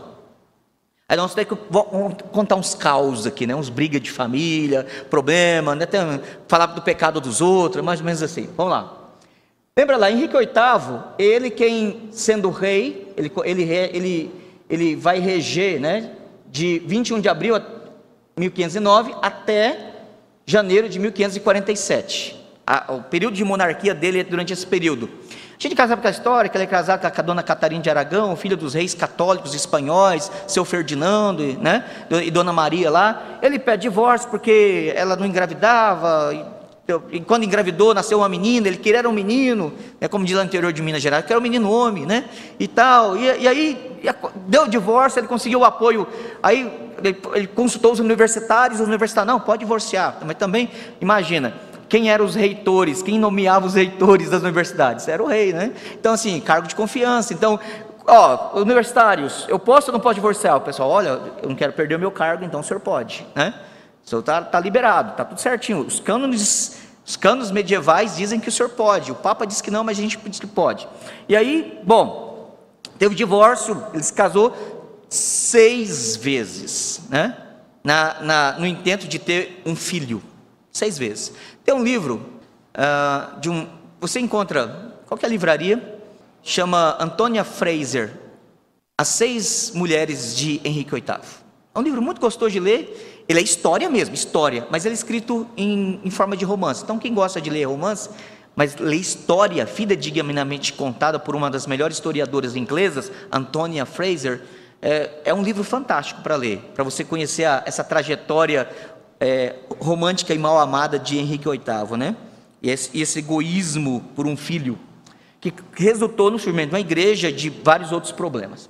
[SPEAKER 2] Aí nós temos que contar uns caos aqui, né? uns brigas de família, problema, né? Tem, falar do pecado dos outros, mais ou menos assim. Vamos lá. Lembra lá, Henrique VIII, ele quem sendo rei, ele, ele, ele, ele vai reger né? de 21 de abril 1509 até janeiro de 1547. A, o período de monarquia dele é durante esse período. A gente casava com a história que ele é casado com a dona Catarina de Aragão, filha dos reis católicos espanhóis, seu Ferdinando né, e dona Maria lá. Ele pede divórcio porque ela não engravidava, e quando engravidou, nasceu uma menina, ele queria era um menino, né, como diz lá no interior de Minas Gerais, que era um menino homem, né? E tal. E, e aí deu o divórcio, ele conseguiu o apoio. Aí ele, ele consultou os universitários, os universitários, não, pode divorciar. Mas também, imagina, quem eram os reitores, quem nomeava os reitores das universidades? Era o rei, né? Então, assim, cargo de confiança. Então, ó, universitários, eu posso ou não posso divorciar? O pessoal, olha, eu não quero perder o meu cargo, então o senhor pode, né? O senhor está tá liberado, está tudo certinho. Os cânones, os cânones medievais dizem que o senhor pode. O Papa diz que não, mas a gente diz que pode. E aí, bom, teve divórcio, ele se casou seis vezes, né? Na, na, no intento de ter um filho. Seis vezes. Tem um livro uh, de um. Você encontra, qualquer livraria, chama Antônia Fraser, As Seis Mulheres de Henrique VIII. É um livro muito gostoso de ler. Ele é história mesmo, história, mas ele é escrito em, em forma de romance. Então, quem gosta de ler romance, mas lê história fidedignamente contada por uma das melhores historiadoras inglesas, Antonia Fraser, é, é um livro fantástico para ler, para você conhecer a, essa trajetória é, romântica e mal amada de Henrique VIII, né? E esse, esse egoísmo por um filho, que resultou no surgimento de uma igreja de vários outros problemas.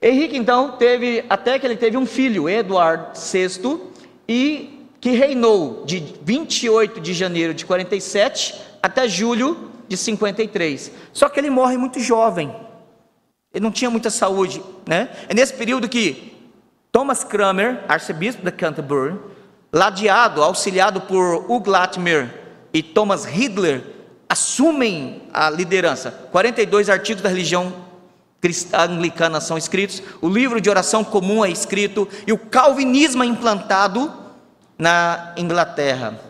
[SPEAKER 2] Henrique, então, teve, até que ele teve um filho, Eduardo VI, e que reinou de 28 de janeiro de 47 até julho de 53. Só que ele morre muito jovem. Ele não tinha muita saúde, né? É nesse período que Thomas Cranmer, arcebispo de Canterbury, ladeado, auxiliado por Hugh Latimer e Thomas Ridler, assumem a liderança. 42 artigos da religião anglicana são escritos, o livro de oração comum é escrito e o calvinismo é implantado na Inglaterra.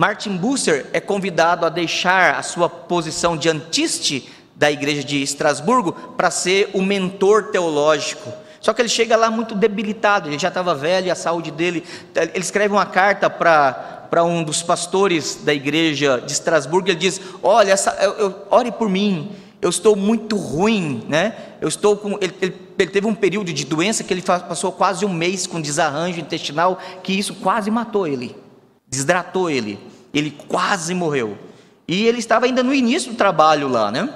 [SPEAKER 2] Martin Bucer é convidado a deixar a sua posição de antiste da igreja de Estrasburgo para ser o mentor teológico só que ele chega lá muito debilitado, ele já estava velho, a saúde dele. Ele escreve uma carta para um dos pastores da igreja de Estrasburgo, ele diz: Olha, essa, eu, eu, ore por mim, eu estou muito ruim, né? Eu estou com. Ele, ele, ele, teve um período de doença que ele passou quase um mês com desarranjo intestinal, que isso quase matou ele, desidratou ele. Ele quase morreu. E ele estava ainda no início do trabalho lá, né?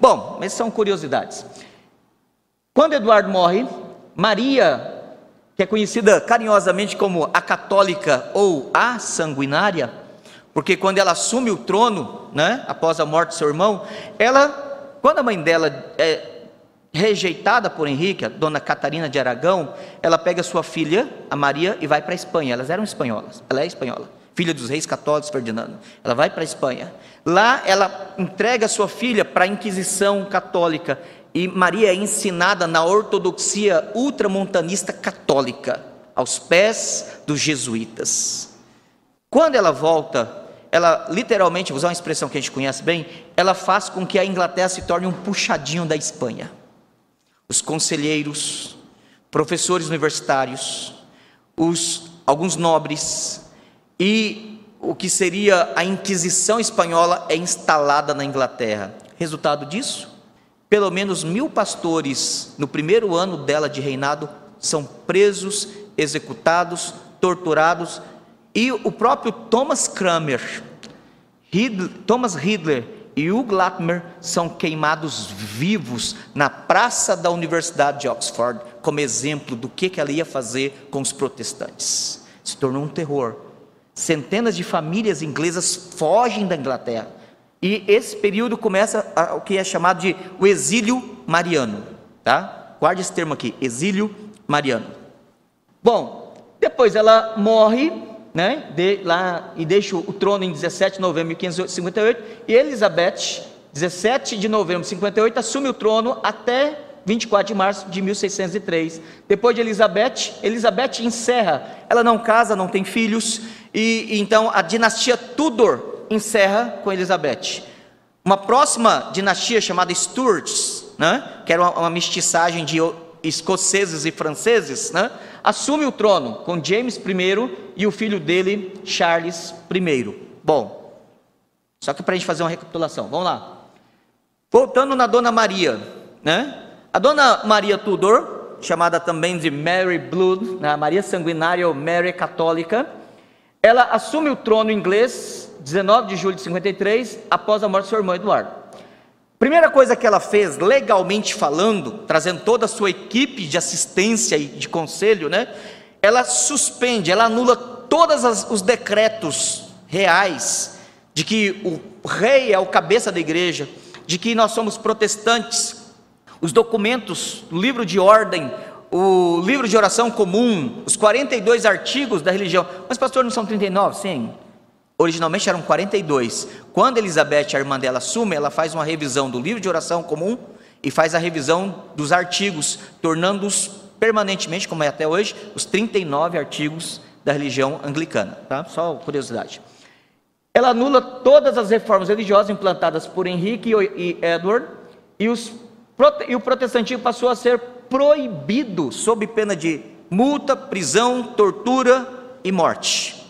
[SPEAKER 2] Bom, mas são curiosidades. Quando Eduardo morre, Maria, que é conhecida carinhosamente como a católica ou a sanguinária, porque quando ela assume o trono, né, após a morte do seu irmão, ela, quando a mãe dela é rejeitada por Henrique, a dona Catarina de Aragão, ela pega sua filha, a Maria, e vai para a Espanha. Elas eram espanholas, ela é espanhola, filha dos reis católicos Ferdinando. Ela vai para a Espanha. Lá ela entrega sua filha para a Inquisição católica e Maria é ensinada na ortodoxia ultramontanista católica, aos pés dos jesuítas. Quando ela volta, ela literalmente, vou usar uma expressão que a gente conhece bem, ela faz com que a Inglaterra se torne um puxadinho da Espanha. Os conselheiros, professores universitários, os, alguns nobres e o que seria a Inquisição espanhola é instalada na Inglaterra. Resultado disso? Pelo menos mil pastores, no primeiro ano dela de reinado, são presos, executados, torturados, e o próprio Thomas Kramer, Thomas Ridler e Hugh Latimer são queimados vivos na praça da Universidade de Oxford, como exemplo do que, que ela ia fazer com os protestantes. Se tornou um terror. Centenas de famílias inglesas fogem da Inglaterra. E esse período começa a, o que é chamado de o exílio mariano. Tá? Guarde esse termo aqui, exílio mariano. Bom, depois ela morre né, de, lá, e deixa o trono em 17 de novembro de 1558, e Elizabeth, 17 de novembro de 58, assume o trono até 24 de março de 1603. Depois de Elizabeth, Elizabeth encerra, ela não casa, não tem filhos, e, e então a dinastia Tudor encerra com Elizabeth. Uma próxima dinastia chamada Stuarts, né, que era uma, uma mestiçagem de escoceses e franceses, né, assume o trono com James I e o filho dele, Charles I. Bom, só que para a gente fazer uma recapitulação, vamos lá. Voltando na Dona Maria, né? A Dona Maria Tudor, chamada também de Mary Blood, né? Maria Sanguinária ou Mary Católica, ela assume o trono inglês 19 de julho de 53, após a morte de seu irmão Eduardo. Primeira coisa que ela fez, legalmente falando, trazendo toda a sua equipe de assistência e de conselho, né? Ela suspende, ela anula todos os decretos reais de que o rei é o cabeça da igreja, de que nós somos protestantes, os documentos, o livro de ordem, o livro de oração comum, os 42 artigos da religião. Mas, pastor, não são 39? Sim. Originalmente eram 42. Quando Elizabeth, a irmã dela, assume, ela faz uma revisão do livro de oração comum e faz a revisão dos artigos, tornando-os permanentemente, como é até hoje, os 39 artigos da religião anglicana. Tá? Só curiosidade. Ela anula todas as reformas religiosas implantadas por Henrique e Edward, e, os, e o protestantismo passou a ser proibido sob pena de multa, prisão, tortura e morte.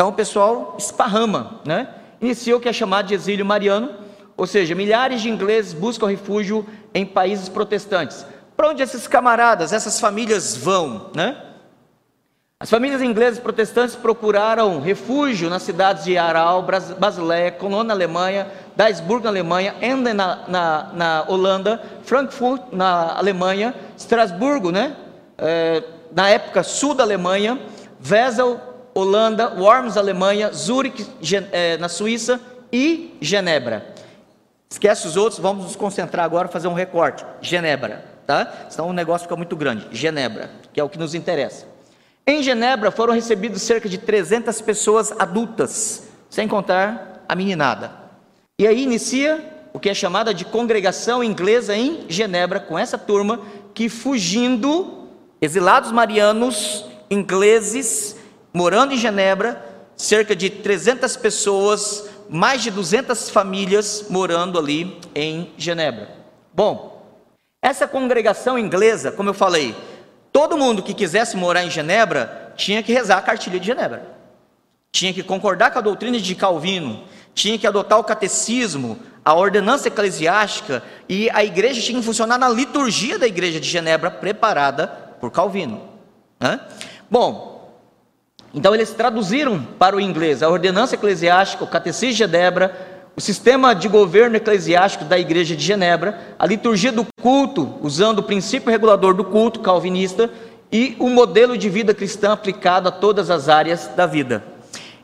[SPEAKER 2] Então o pessoal esparrama, né? Inicia o que é chamado de exílio mariano, ou seja, milhares de ingleses buscam refúgio em países protestantes. Para onde esses camaradas, essas famílias vão, né? As famílias inglesas protestantes procuraram refúgio nas cidades de Aral, Basileia, Cologne na Alemanha, Duisburg na Alemanha, Emden na, na, na, Holanda, Frankfurt na Alemanha, Estrasburgo, né? É, na época sul da Alemanha, Wesel Holanda, Worms, Alemanha, Zurich, é, na Suíça e Genebra. Esquece os outros, vamos nos concentrar agora, fazer um recorte. Genebra, tá? Senão o negócio fica muito grande. Genebra, que é o que nos interessa. Em Genebra foram recebidos cerca de 300 pessoas adultas, sem contar a meninada. E aí inicia o que é chamada de congregação inglesa em Genebra, com essa turma que fugindo, exilados marianos ingleses, morando em Genebra, cerca de 300 pessoas, mais de 200 famílias morando ali em Genebra. Bom, essa congregação inglesa, como eu falei, todo mundo que quisesse morar em Genebra tinha que rezar a cartilha de Genebra, tinha que concordar com a doutrina de Calvino, tinha que adotar o catecismo, a ordenança eclesiástica e a igreja tinha que funcionar na liturgia da igreja de Genebra, preparada por Calvino. Né? Bom, então eles traduziram para o inglês a ordenança eclesiástica, o catecismo de Genebra, o sistema de governo eclesiástico da igreja de Genebra, a liturgia do culto, usando o princípio regulador do culto calvinista e o modelo de vida cristã aplicado a todas as áreas da vida.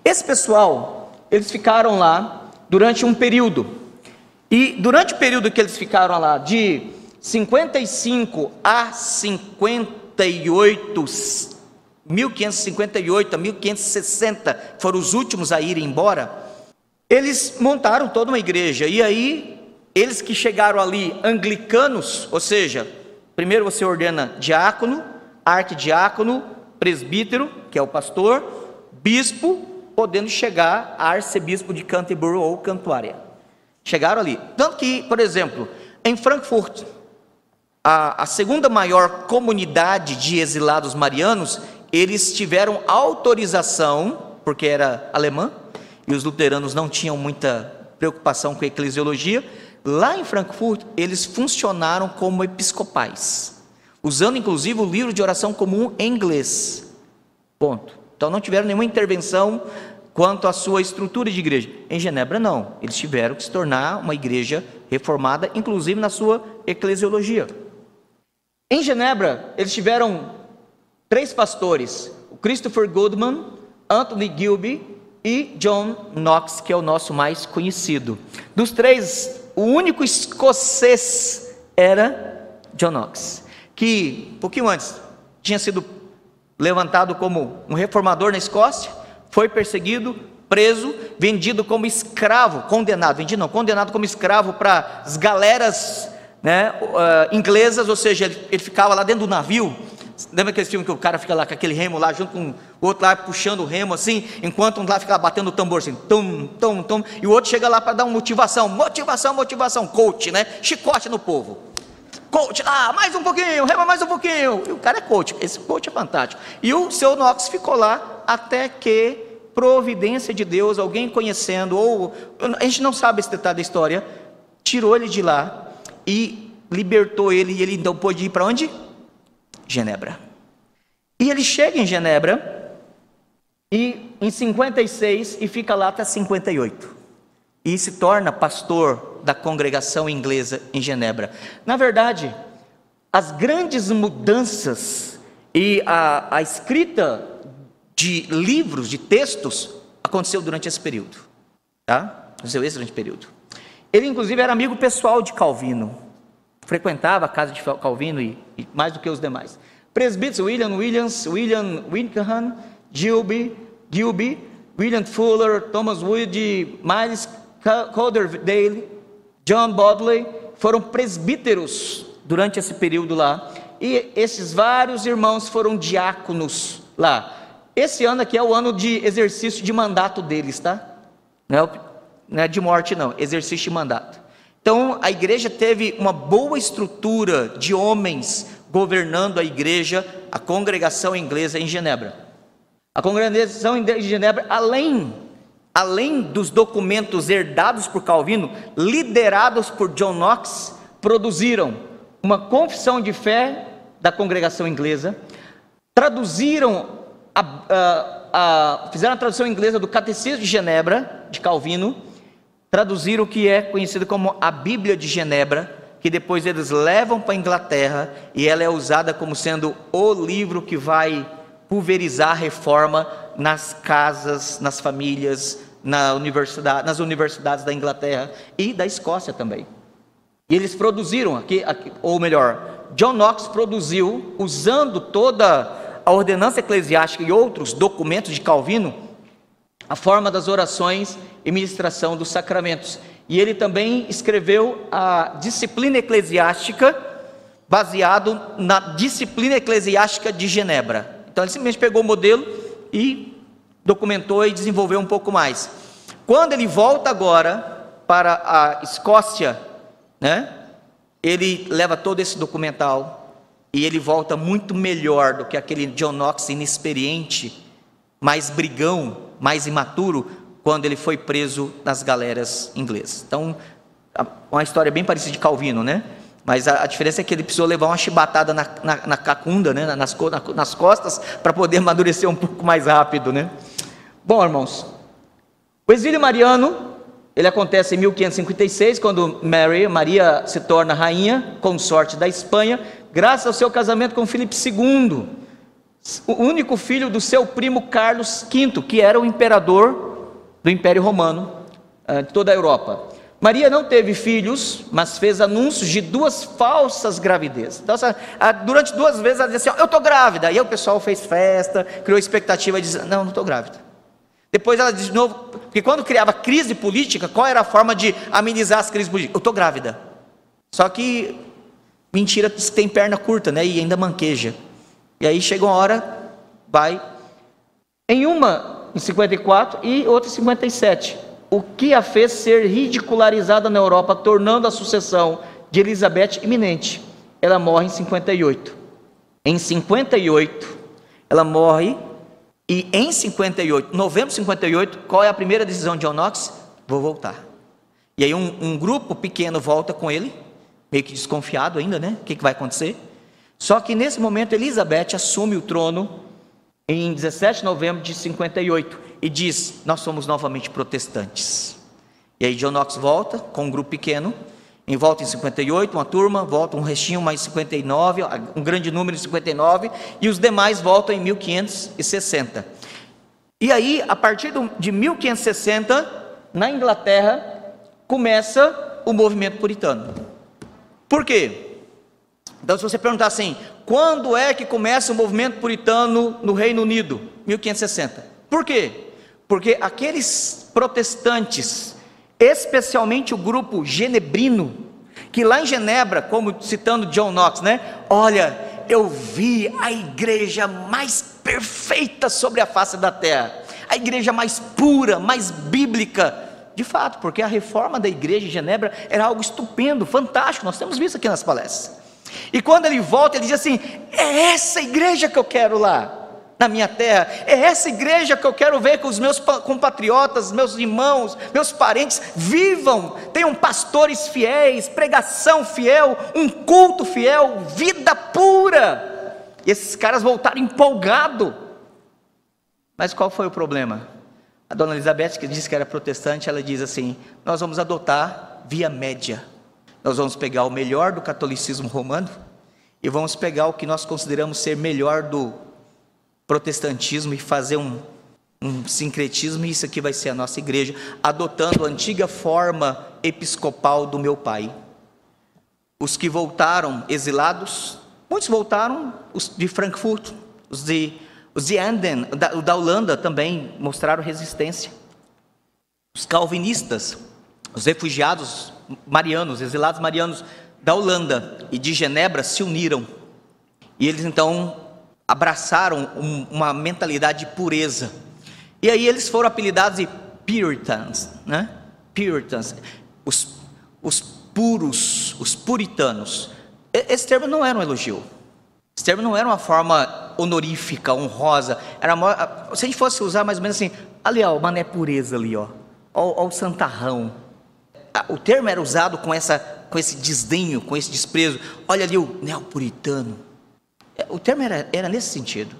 [SPEAKER 2] Esse pessoal, eles ficaram lá durante um período. E durante o período que eles ficaram lá, de 55 a 58 1558 a 1560 foram os últimos a ir embora, eles montaram toda uma igreja. E aí, eles que chegaram ali anglicanos, ou seja, primeiro você ordena diácono, arquidiácono, presbítero, que é o pastor, bispo, podendo chegar a arcebispo de Canterbury ou Cantuária. Chegaram ali. Tanto que, por exemplo, em Frankfurt, a, a segunda maior comunidade de exilados marianos eles tiveram autorização, porque era alemã, e os luteranos não tinham muita preocupação com a eclesiologia. Lá em Frankfurt, eles funcionaram como episcopais, usando inclusive o livro de oração comum em inglês. Ponto. Então não tiveram nenhuma intervenção quanto à sua estrutura de igreja. Em Genebra, não. Eles tiveram que se tornar uma igreja reformada, inclusive na sua eclesiologia. Em Genebra, eles tiveram três pastores: o Christopher Goodman, Anthony Gilby e John Knox, que é o nosso mais conhecido. Dos três, o único escocês era John Knox, que um pouquinho antes tinha sido levantado como um reformador na Escócia foi perseguido, preso, vendido como escravo, condenado, vendido não, condenado como escravo para as galeras né, uh, inglesas, ou seja, ele, ele, ficava lá dentro do navio. Lembra aquele filme que o cara fica lá com aquele remo lá, junto com o outro lá puxando o remo assim, enquanto um lá fica batendo o tambor assim, tum, tum, tum, e o outro chega lá para dar uma motivação, motivação, motivação, coach, né? Chicote no povo. Coach, ah, mais um pouquinho, rema mais um pouquinho. E o cara é coach, esse coach é fantástico. E o seu Knox ficou lá até que providência de Deus, alguém conhecendo, ou a gente não sabe esse detalhe da história, tirou ele de lá e libertou ele, e ele então pôde ir para onde? Genebra. E ele chega em Genebra e em 56 e fica lá até 58. E se torna pastor da congregação inglesa em Genebra. Na verdade, as grandes mudanças e a, a escrita de livros, de textos, aconteceu durante esse período. Tá? Aconteceu esse período. Ele, inclusive, era amigo pessoal de Calvino. Frequentava a casa de Calvino e, e mais do que os demais. Presbíteros William Williams, William Winkham, Gilby, Gilby, William Fuller, Thomas Wood, Miles Calderdale, John Bodley, foram presbíteros durante esse período lá. E esses vários irmãos foram diáconos lá. Esse ano aqui é o ano de exercício de mandato deles, tá? Não é, não é de morte, não, exercício de mandato. Então, a igreja teve uma boa estrutura de homens governando a igreja, a congregação inglesa em Genebra. A congregação de Genebra, além, além dos documentos herdados por Calvino, liderados por John Knox, produziram uma confissão de fé da congregação inglesa, traduziram a, a, a, fizeram a tradução inglesa do Catecismo de Genebra, de Calvino, traduziram o que é conhecido como a Bíblia de Genebra, que depois eles levam para a Inglaterra e ela é usada como sendo o livro que vai pulverizar a reforma nas casas, nas famílias, na universidade, nas universidades da Inglaterra e da Escócia também. E eles produziram aqui, aqui ou melhor, John Knox produziu usando toda a ordenança eclesiástica e outros documentos de Calvino, a forma das orações e ministração dos sacramentos. E ele também escreveu a disciplina eclesiástica, baseado na disciplina eclesiástica de Genebra. Então ele simplesmente pegou o modelo e documentou e desenvolveu um pouco mais. Quando ele volta agora para a Escócia, né, ele leva todo esse documental e ele volta muito melhor do que aquele John Knox inexperiente, mais brigão, mais imaturo, quando ele foi preso nas galeras inglesas. Então, uma história bem parecida de Calvino, né? Mas a, a diferença é que ele precisou levar uma chibatada na, na, na cacunda, né? nas, na, nas costas, para poder amadurecer um pouco mais rápido, né? Bom, irmãos, o exílio mariano, ele acontece em 1556, quando Mary, Maria se torna rainha, consorte da Espanha, graças ao seu casamento com Filipe II, o único filho do seu primo Carlos V, que era o imperador do Império Romano eh, de toda a Europa. Maria não teve filhos, mas fez anúncios de duas falsas gravidezes. Então, durante duas vezes ela disse assim: Eu estou grávida. E aí o pessoal fez festa, criou expectativa, disse: Não, não estou grávida. Depois ela disse de novo, porque quando criava crise política, qual era a forma de amenizar as crises políticas? Eu estou grávida. Só que Mentira tem perna curta, né? E ainda manqueja. E aí chega uma hora, vai. Em uma, em 54 e outra em 57. O que a fez ser ridicularizada na Europa, tornando a sucessão de Elizabeth iminente. Ela morre em 58. Em 58, ela morre. E em 58, novembro de 58, qual é a primeira decisão de John Knox? Vou voltar. E aí um, um grupo pequeno volta com ele meio que desconfiado ainda, né? O que, que vai acontecer? Só que nesse momento Elizabeth assume o trono em 17 de novembro de 58. e diz: Nós somos novamente protestantes. E aí John Knox volta com um grupo pequeno, em volta em 58, uma turma, volta um restinho mais 59, um grande número em 59, e os demais voltam em 1560. E aí, a partir de 1560, na Inglaterra, começa o movimento puritano. Por quê? Então, se você perguntar assim, quando é que começa o movimento puritano no Reino Unido? 1560. Por quê? Porque aqueles protestantes especialmente o grupo genebrino, que lá em Genebra, como citando John Knox, né? Olha, eu vi a igreja mais perfeita sobre a face da terra, a igreja mais pura, mais bíblica. De fato, porque a reforma da igreja de Genebra era algo estupendo, fantástico, nós temos visto aqui nas palestras. E quando ele volta, ele diz assim: é essa igreja que eu quero lá na minha terra. É essa igreja que eu quero ver que os meus compatriotas, meus irmãos, meus parentes vivam, tenham pastores fiéis, pregação fiel, um culto fiel, vida pura. E esses caras voltaram empolgados. Mas qual foi o problema? A dona Elizabeth, que disse que era protestante, ela diz assim: Nós vamos adotar via média. Nós vamos pegar o melhor do catolicismo romano e vamos pegar o que nós consideramos ser melhor do protestantismo e fazer um, um sincretismo, e isso aqui vai ser a nossa igreja, adotando a antiga forma episcopal do meu pai. Os que voltaram exilados, muitos voltaram, os de Frankfurt, os de, os de Anden, da, da Holanda também mostraram resistência. Os calvinistas, os refugiados marianos, exilados marianos da Holanda e de Genebra se uniram. E eles então abraçaram um, uma mentalidade de pureza. E aí eles foram apelidados de Puritans, né? Puritans, os, os puros, os puritanos. Esse termo não era um elogio. Esse termo não era uma forma honorífica, honrosa. Era uma, se a gente fosse usar mais ou menos assim, ali ó, o mané pureza ali ó, ó, ó o santarrão. O termo era usado com essa, com esse desdenho, com esse desprezo. Olha ali o neopuritano. O termo era, era nesse sentido.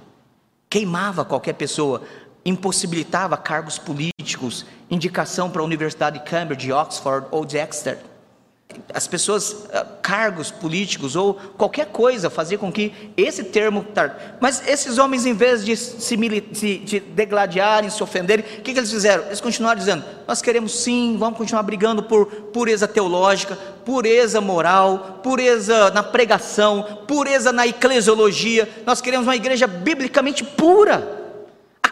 [SPEAKER 2] Queimava qualquer pessoa, impossibilitava cargos políticos, indicação para a Universidade de Cambridge, Oxford ou de Exeter as pessoas, ah, cargos políticos ou qualquer coisa, fazer com que esse termo. Mas esses homens, em vez de se, se de degladiarem, se ofenderem, o que, que eles fizeram? Eles continuaram dizendo: Nós queremos sim, vamos continuar brigando por pureza teológica, pureza moral, pureza na pregação, pureza na eclesiologia. Nós queremos uma igreja biblicamente pura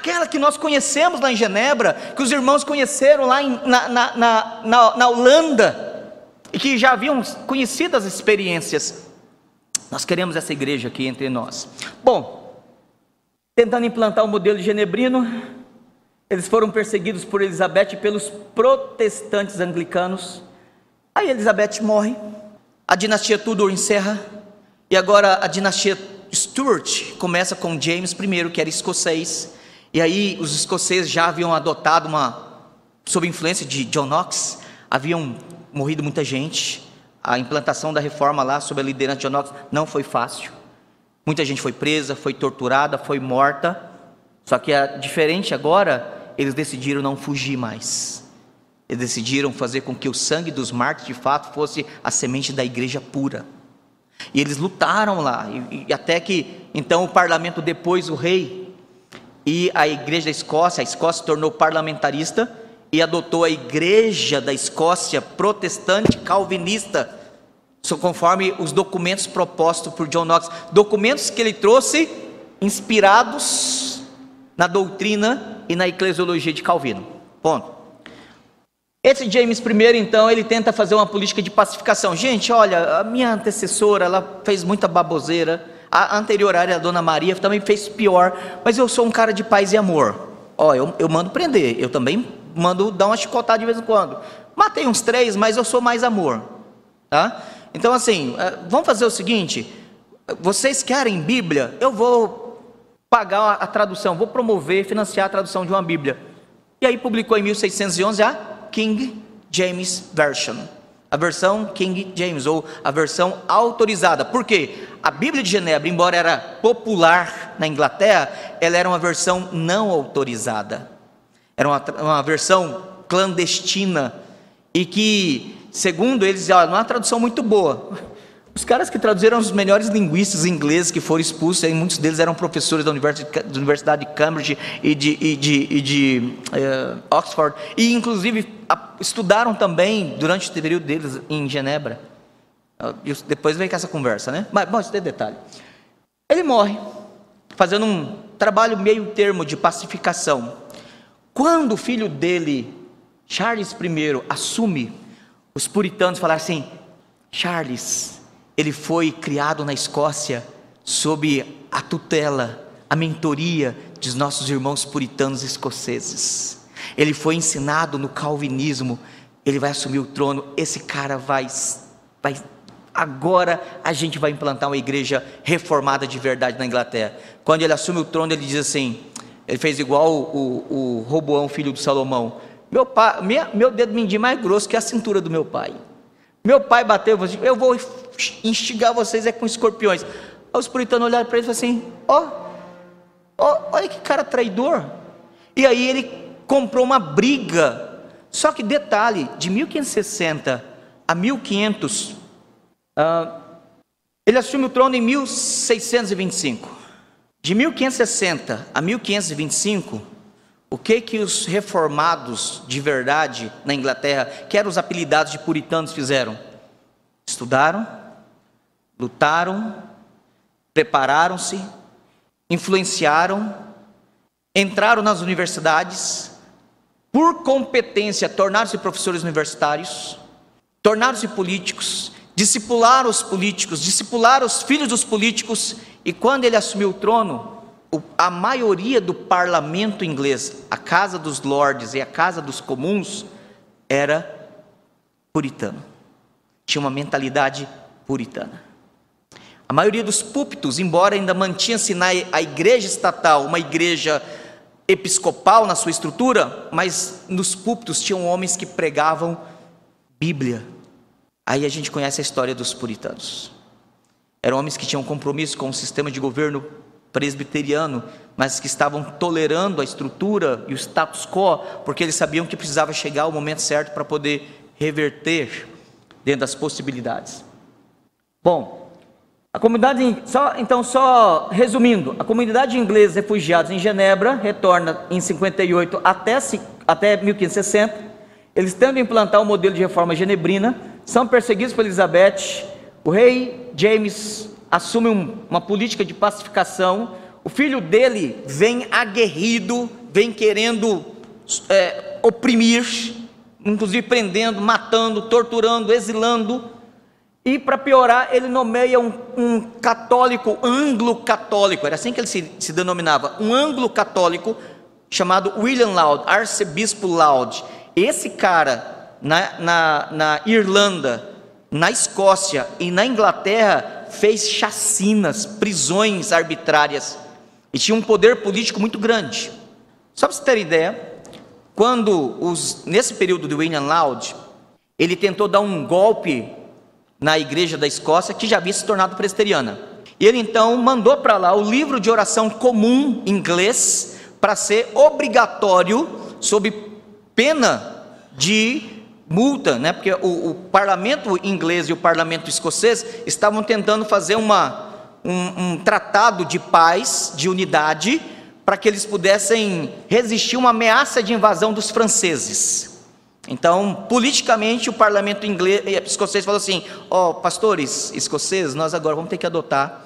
[SPEAKER 2] aquela que nós conhecemos lá em Genebra, que os irmãos conheceram lá em, na, na, na, na, Holanda, e que já haviam conhecido as experiências. Nós queremos essa igreja aqui entre nós. Bom, tentando implantar o modelo genebrino, eles foram perseguidos por Elizabeth e pelos protestantes anglicanos. Aí Elizabeth morre, a dinastia Tudor encerra, e agora a dinastia Stuart começa com James I, que era escocês, e aí os escoceses já haviam adotado uma, sob influência de John Knox, haviam morrido muita gente. A implantação da reforma lá sob a liderança de John Knox não foi fácil. Muita gente foi presa, foi torturada, foi morta. Só que é diferente agora, eles decidiram não fugir mais. Eles decidiram fazer com que o sangue dos mártires de fato fosse a semente da igreja pura. E eles lutaram lá, e, e até que então o parlamento depois o rei e a igreja da Escócia, a Escócia se tornou parlamentarista e adotou a igreja da Escócia protestante calvinista, conforme os documentos propostos por John Knox, documentos que ele trouxe inspirados na doutrina e na eclesiologia de Calvino. Ponto. Esse James I, então, ele tenta fazer uma política de pacificação. Gente, olha, a minha antecessora, ela fez muita baboseira. A anterior área, a Dona Maria, também fez pior. Mas eu sou um cara de paz e amor. Ó, eu, eu mando prender. Eu também mando dar uma chicotada de vez em quando. Matei uns três, mas eu sou mais amor. Tá? Então, assim, é, vamos fazer o seguinte: vocês querem Bíblia? Eu vou pagar a tradução, vou promover, financiar a tradução de uma Bíblia. E aí publicou em 1611 a King James Version. A versão King James, ou a versão autorizada. Por quê? A Bíblia de Genebra, embora era popular na Inglaterra, ela era uma versão não autorizada. Era uma, uma versão clandestina e que, segundo eles, não é uma tradução muito boa. Os caras que traduziram os melhores linguistas ingleses que foram expulsos, e muitos deles eram professores da Universidade de Cambridge e de, e de, e de uh, Oxford, e inclusive estudaram também durante o período deles em Genebra. Uh, depois vem com essa conversa, né? Mas, bom, isso é detalhe. Ele morre, fazendo um trabalho meio termo de pacificação. Quando o filho dele, Charles I, assume, os puritanos falaram assim: Charles, ele foi criado na Escócia sob a tutela, a mentoria dos nossos irmãos puritanos escoceses. Ele foi ensinado no calvinismo, ele vai assumir o trono, esse cara vai vai agora a gente vai implantar uma igreja reformada de verdade na Inglaterra. Quando ele assume o trono, ele diz assim: ele fez igual o, o, o Roboão, filho do Salomão. Meu, pai, minha, meu dedo mindinho mais grosso que a cintura do meu pai. Meu pai bateu, eu vou instigar vocês é com escorpiões. Aí os puritanos olharam para ele e falaram assim: ó, oh, oh, olha que cara traidor. E aí ele comprou uma briga. Só que detalhe, de 1560 a 1500, uh, ah, ele assume o trono em 1625. De 1560 a 1525, o que que os reformados de verdade na Inglaterra, que eram os apelidados de puritanos, fizeram? Estudaram, lutaram, prepararam-se, influenciaram, entraram nas universidades, por competência tornaram-se professores universitários, tornaram-se políticos, discipularam os políticos, discipularam os filhos dos políticos, e quando ele assumiu o trono, a maioria do parlamento inglês, a Casa dos Lordes e a Casa dos Comuns, era puritano. Tinha uma mentalidade puritana. A maioria dos púlpitos, embora ainda mantinha-se na a igreja estatal, uma igreja episcopal na sua estrutura, mas nos púlpitos tinham homens que pregavam Bíblia. Aí a gente conhece a história dos puritanos. Eram homens que tinham compromisso com o sistema de governo presbiteriano, mas que estavam tolerando a estrutura e o status quo, porque eles sabiam que precisava chegar o momento certo para poder reverter dentro das possibilidades. Bom, a comunidade, só, então, só resumindo, a comunidade inglesa refugiados em Genebra retorna em 58 até, até 1560. Eles tentam implantar o um modelo de reforma genebrina, são perseguidos por Elizabeth. O rei James assume um, uma política de pacificação. O filho dele vem aguerrido, vem querendo é, oprimir, inclusive prendendo, matando, torturando, exilando. E para piorar, ele nomeia um, um católico anglo-católico, era assim que ele se, se denominava, um anglo-católico chamado William Laud, arcebispo Laud. Esse cara, na, na, na Irlanda, na Escócia e na Inglaterra, fez chacinas, prisões arbitrárias e tinha um poder político muito grande. Só para você ter ideia, quando os, nesse período de William Laud, ele tentou dar um golpe na igreja da Escócia, que já havia se tornado presbiteriana. Ele então mandou para lá o livro de oração comum inglês para ser obrigatório sob pena de multa, né? Porque o, o, parlamento inglês e o parlamento escocês estavam tentando fazer uma, um, um tratado de paz, de unidade, para que eles pudessem resistir uma ameaça de invasão dos franceses. Então, politicamente, o parlamento inglês, eh, escocês falou assim: ó, oh, pastores escoceses, nós agora vamos ter que adotar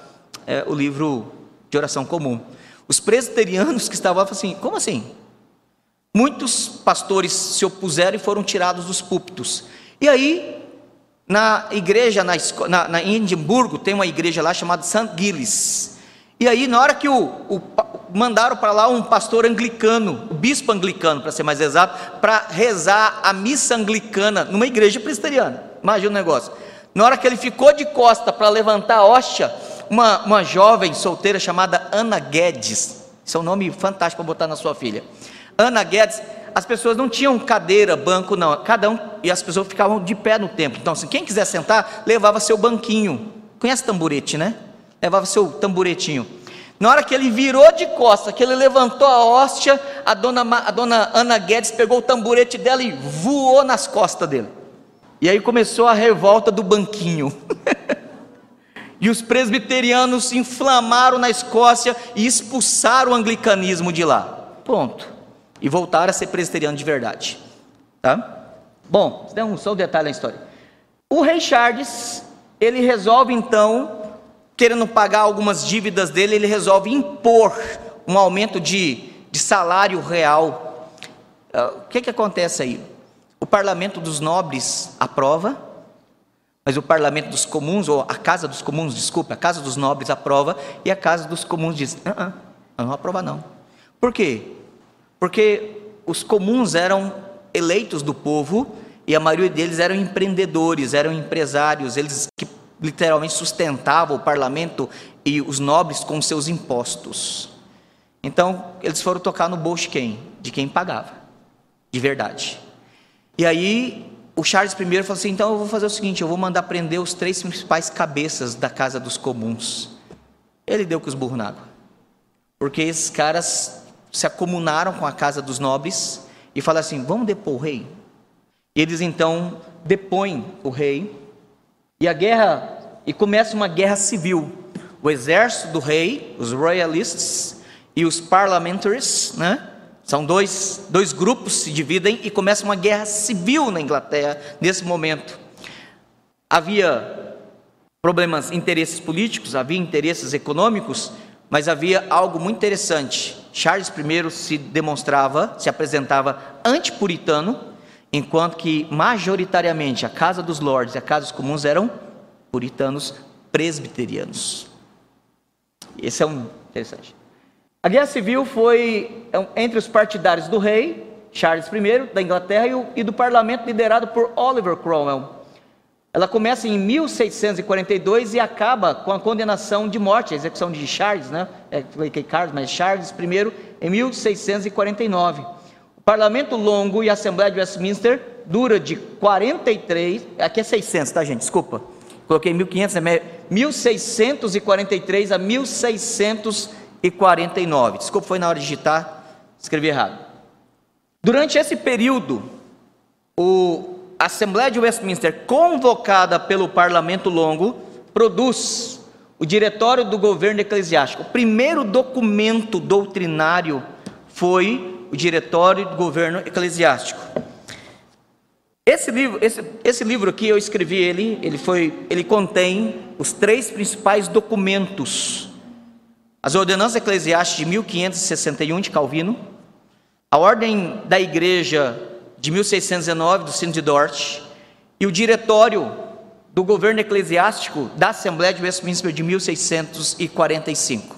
[SPEAKER 2] é, o livro de oração comum. Os presbiterianos que estavam lá falaram assim: como assim? Muitos pastores se opuseram e foram tirados dos púlpitos. E aí, na igreja, na, na, na Edimburgo, tem uma igreja lá chamada St. Gilles. E aí, na hora que o, o mandaram para lá um pastor anglicano, o bispo anglicano, para ser mais exato, para rezar a missa anglicana numa igreja presbiteriana. Imagina o negócio. Na hora que ele ficou de costa para levantar a hóstia, uma, uma jovem solteira chamada Ana Guedes, esse é um nome fantástico para botar na sua filha. Ana Guedes, as pessoas não tinham cadeira, banco, não, cada um, e as pessoas ficavam de pé no templo. Então, assim, quem quiser sentar, levava seu banquinho. Conhece tamburete, né? Levava seu tamburetinho. Na hora que ele virou de costa, que ele levantou a hóstia, a dona, a dona Ana Guedes pegou o tamborete dela e voou nas costas dele. E aí começou a revolta do banquinho. e os presbiterianos se inflamaram na Escócia e expulsaram o anglicanismo de lá. Pronto. E voltaram a ser presbiteriano de verdade. Tá? Bom, dá um só um detalhe na história. O rei Charles, ele resolve então, querendo pagar algumas dívidas dele, ele resolve impor um aumento de, de salário real. Uh, o que, que acontece aí? O parlamento dos nobres aprova, mas o parlamento dos comuns, ou a casa dos comuns, desculpa, a casa dos nobres aprova, e a casa dos comuns diz: ah, ah, não, não aprova não. Por quê? Porque os comuns eram eleitos do povo e a maioria deles eram empreendedores, eram empresários, eles que literalmente sustentavam o parlamento e os nobres com seus impostos. Então, eles foram tocar no bolso de quem? De quem pagava, de verdade. E aí, o Charles I falou assim: então eu vou fazer o seguinte, eu vou mandar prender os três principais cabeças da casa dos comuns. Ele deu com os burros na água, porque esses caras se acomunaram com a casa dos nobres e falaram assim: vamos depor o rei. E eles então depõem o rei e a guerra e começa uma guerra civil. O exército do rei, os royalists e os parliamentaries, né? São dois, dois grupos se dividem e começa uma guerra civil na Inglaterra nesse momento. Havia problemas, interesses políticos, havia interesses econômicos, mas havia algo muito interessante. Charles I se demonstrava, se apresentava antipuritano, enquanto que majoritariamente a Casa dos Lordes e a Casa dos Comuns eram puritanos presbiterianos. Esse é um interessante. A guerra civil foi é entre os partidários do rei, Charles I, da Inglaterra, e do parlamento liderado por Oliver Cromwell. Ela começa em 1642 e acaba com a condenação de morte, a execução de Charles, né? É, Carlos, mas Charles I, em 1649. O parlamento longo e a Assembleia de Westminster dura de 43, aqui é 600, tá gente? Desculpa. Coloquei 1500, é 1643 a 1600 e 49. Desculpa, foi na hora de digitar, escrevi errado. Durante esse período, o, Assembleia de Westminster, convocada pelo Parlamento Longo, produz o Diretório do Governo Eclesiástico. O primeiro documento doutrinário foi o Diretório do Governo Eclesiástico. Esse livro, esse, esse livro aqui eu escrevi ele, ele foi, ele contém os três principais documentos as ordenanças eclesiásticas de 1561 de Calvino, a ordem da igreja de 1619 do Sino de Dort e o diretório do governo eclesiástico da Assembleia de Westminster de 1645.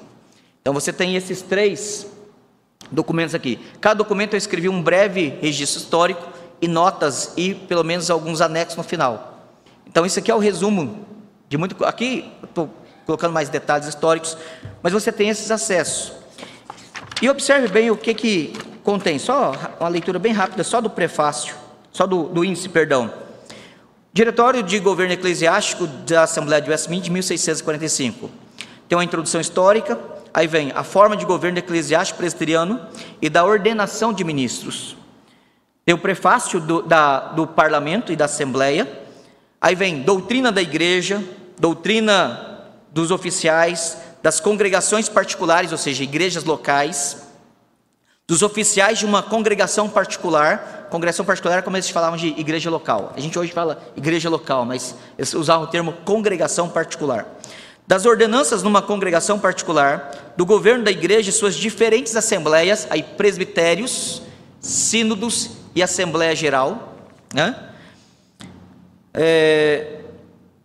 [SPEAKER 2] Então você tem esses três documentos aqui. Cada documento eu escrevi um breve registro histórico e notas e pelo menos alguns anexos no final. Então isso aqui é o resumo de muito. Aqui estou colocando mais detalhes históricos, mas você tem esses acessos. E observe bem o que, que contém, só uma leitura bem rápida, só do prefácio, só do, do índice, perdão. Diretório de Governo Eclesiástico da Assembleia de Westminster de 1645. Tem uma introdução histórica, aí vem a forma de governo eclesiástico presbiteriano e da ordenação de ministros. Tem o prefácio do, da, do parlamento e da Assembleia, aí vem doutrina da igreja, doutrina dos oficiais, das congregações particulares, ou seja, igrejas locais, dos oficiais de uma congregação particular. Congregação particular é como eles falavam de igreja local. A gente hoje fala igreja local, mas eles usavam o termo congregação particular. Das ordenanças numa congregação particular, do governo da igreja e suas diferentes assembleias, aí presbitérios, sínodos e assembleia geral, né? É,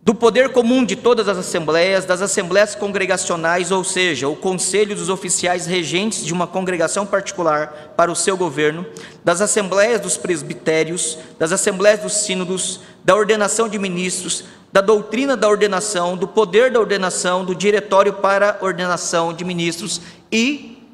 [SPEAKER 2] do poder comum de todas as assembleias, das assembleias congregacionais, ou seja, o conselho dos oficiais regentes de uma congregação particular para o seu governo, das assembleias dos presbitérios, das assembleias dos sínodos, da ordenação de ministros, da doutrina da ordenação, do poder da ordenação, do diretório para ordenação de ministros e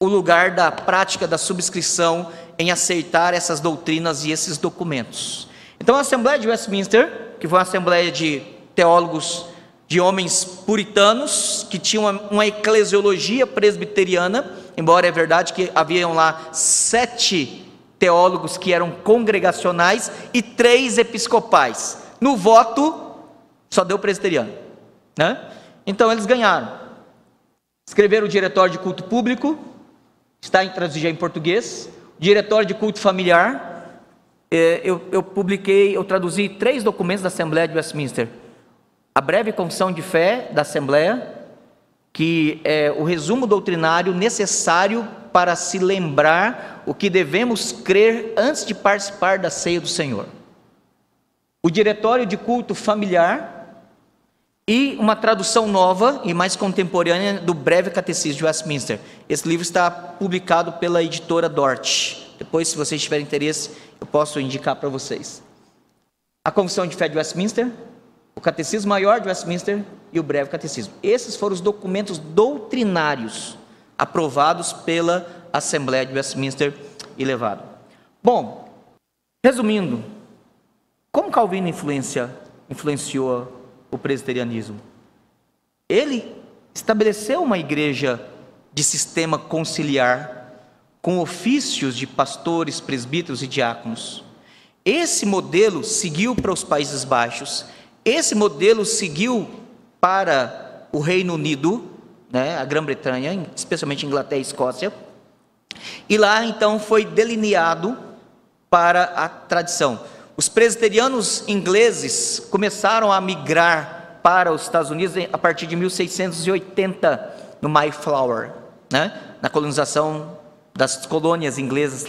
[SPEAKER 2] o lugar da prática da subscrição em aceitar essas doutrinas e esses documentos. Então, a Assembleia de Westminster que foi uma assembleia de teólogos, de homens puritanos, que tinham uma, uma eclesiologia presbiteriana, embora é verdade que haviam lá sete teólogos que eram congregacionais e três episcopais. No voto, só deu presbiteriano. Né? Então eles ganharam. Escreveram o diretório de culto público, está em traduzido em português. Diretório de culto familiar, eu, eu publiquei, eu traduzi três documentos da Assembleia de Westminster. A breve confissão de fé da Assembleia, que é o resumo doutrinário necessário para se lembrar o que devemos crer antes de participar da ceia do Senhor. O diretório de culto familiar e uma tradução nova e mais contemporânea do Breve Catecismo de Westminster. Esse livro está publicado pela editora Dort. Depois, se vocês tiverem interesse, eu posso indicar para vocês. A Confissão de Fé de Westminster, o Catecismo Maior de Westminster e o Breve Catecismo. Esses foram os documentos doutrinários aprovados pela Assembleia de Westminster e levado. Bom, resumindo, como Calvino influencia, influenciou o presbiterianismo? Ele estabeleceu uma igreja de sistema conciliar, com ofícios de pastores, presbíteros e diáconos. Esse modelo seguiu para os Países Baixos, esse modelo seguiu para o Reino Unido, né, a Grã-Bretanha, especialmente Inglaterra e Escócia, e lá então foi delineado para a tradição. Os presbiterianos ingleses começaram a migrar para os Estados Unidos a partir de 1680, no Mayflower, né, na colonização das colônias inglesas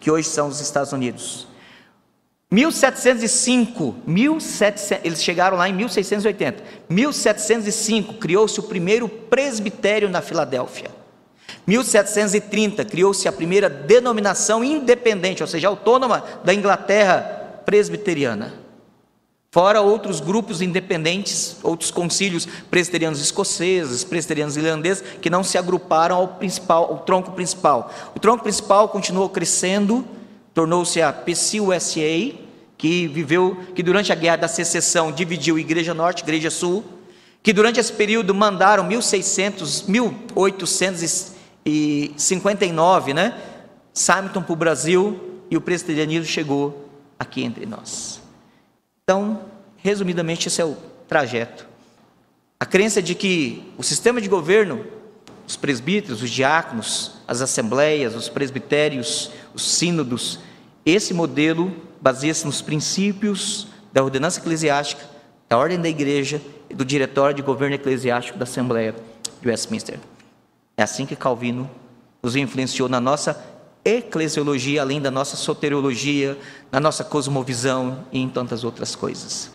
[SPEAKER 2] que hoje são os Estados Unidos. 1705, 1700, eles chegaram lá em 1680. 1705 criou-se o primeiro presbitério na Filadélfia. 1730 criou-se a primeira denominação independente, ou seja, autônoma da Inglaterra presbiteriana. Fora outros grupos independentes, outros concílios presbiterianos escoceses, presbiterianos irlandeses, que não se agruparam ao principal, ao tronco principal. O tronco principal continuou crescendo, tornou-se a PCUSA, que viveu, que durante a guerra da secessão dividiu Igreja Norte, Igreja Sul, que durante esse período mandaram 1600, 1859, né? Simon para o Brasil e o presbiterianismo chegou aqui entre nós. Então, resumidamente, esse é o trajeto. A crença de que o sistema de governo, os presbíteros, os diáconos, as assembleias, os presbitérios, os sínodos, esse modelo baseia-se nos princípios da ordenança eclesiástica, da ordem da igreja e do diretório de governo eclesiástico da Assembleia de Westminster. É assim que Calvino nos influenciou na nossa eclesiologia, além da nossa soteriologia, da nossa cosmovisão e em tantas outras coisas.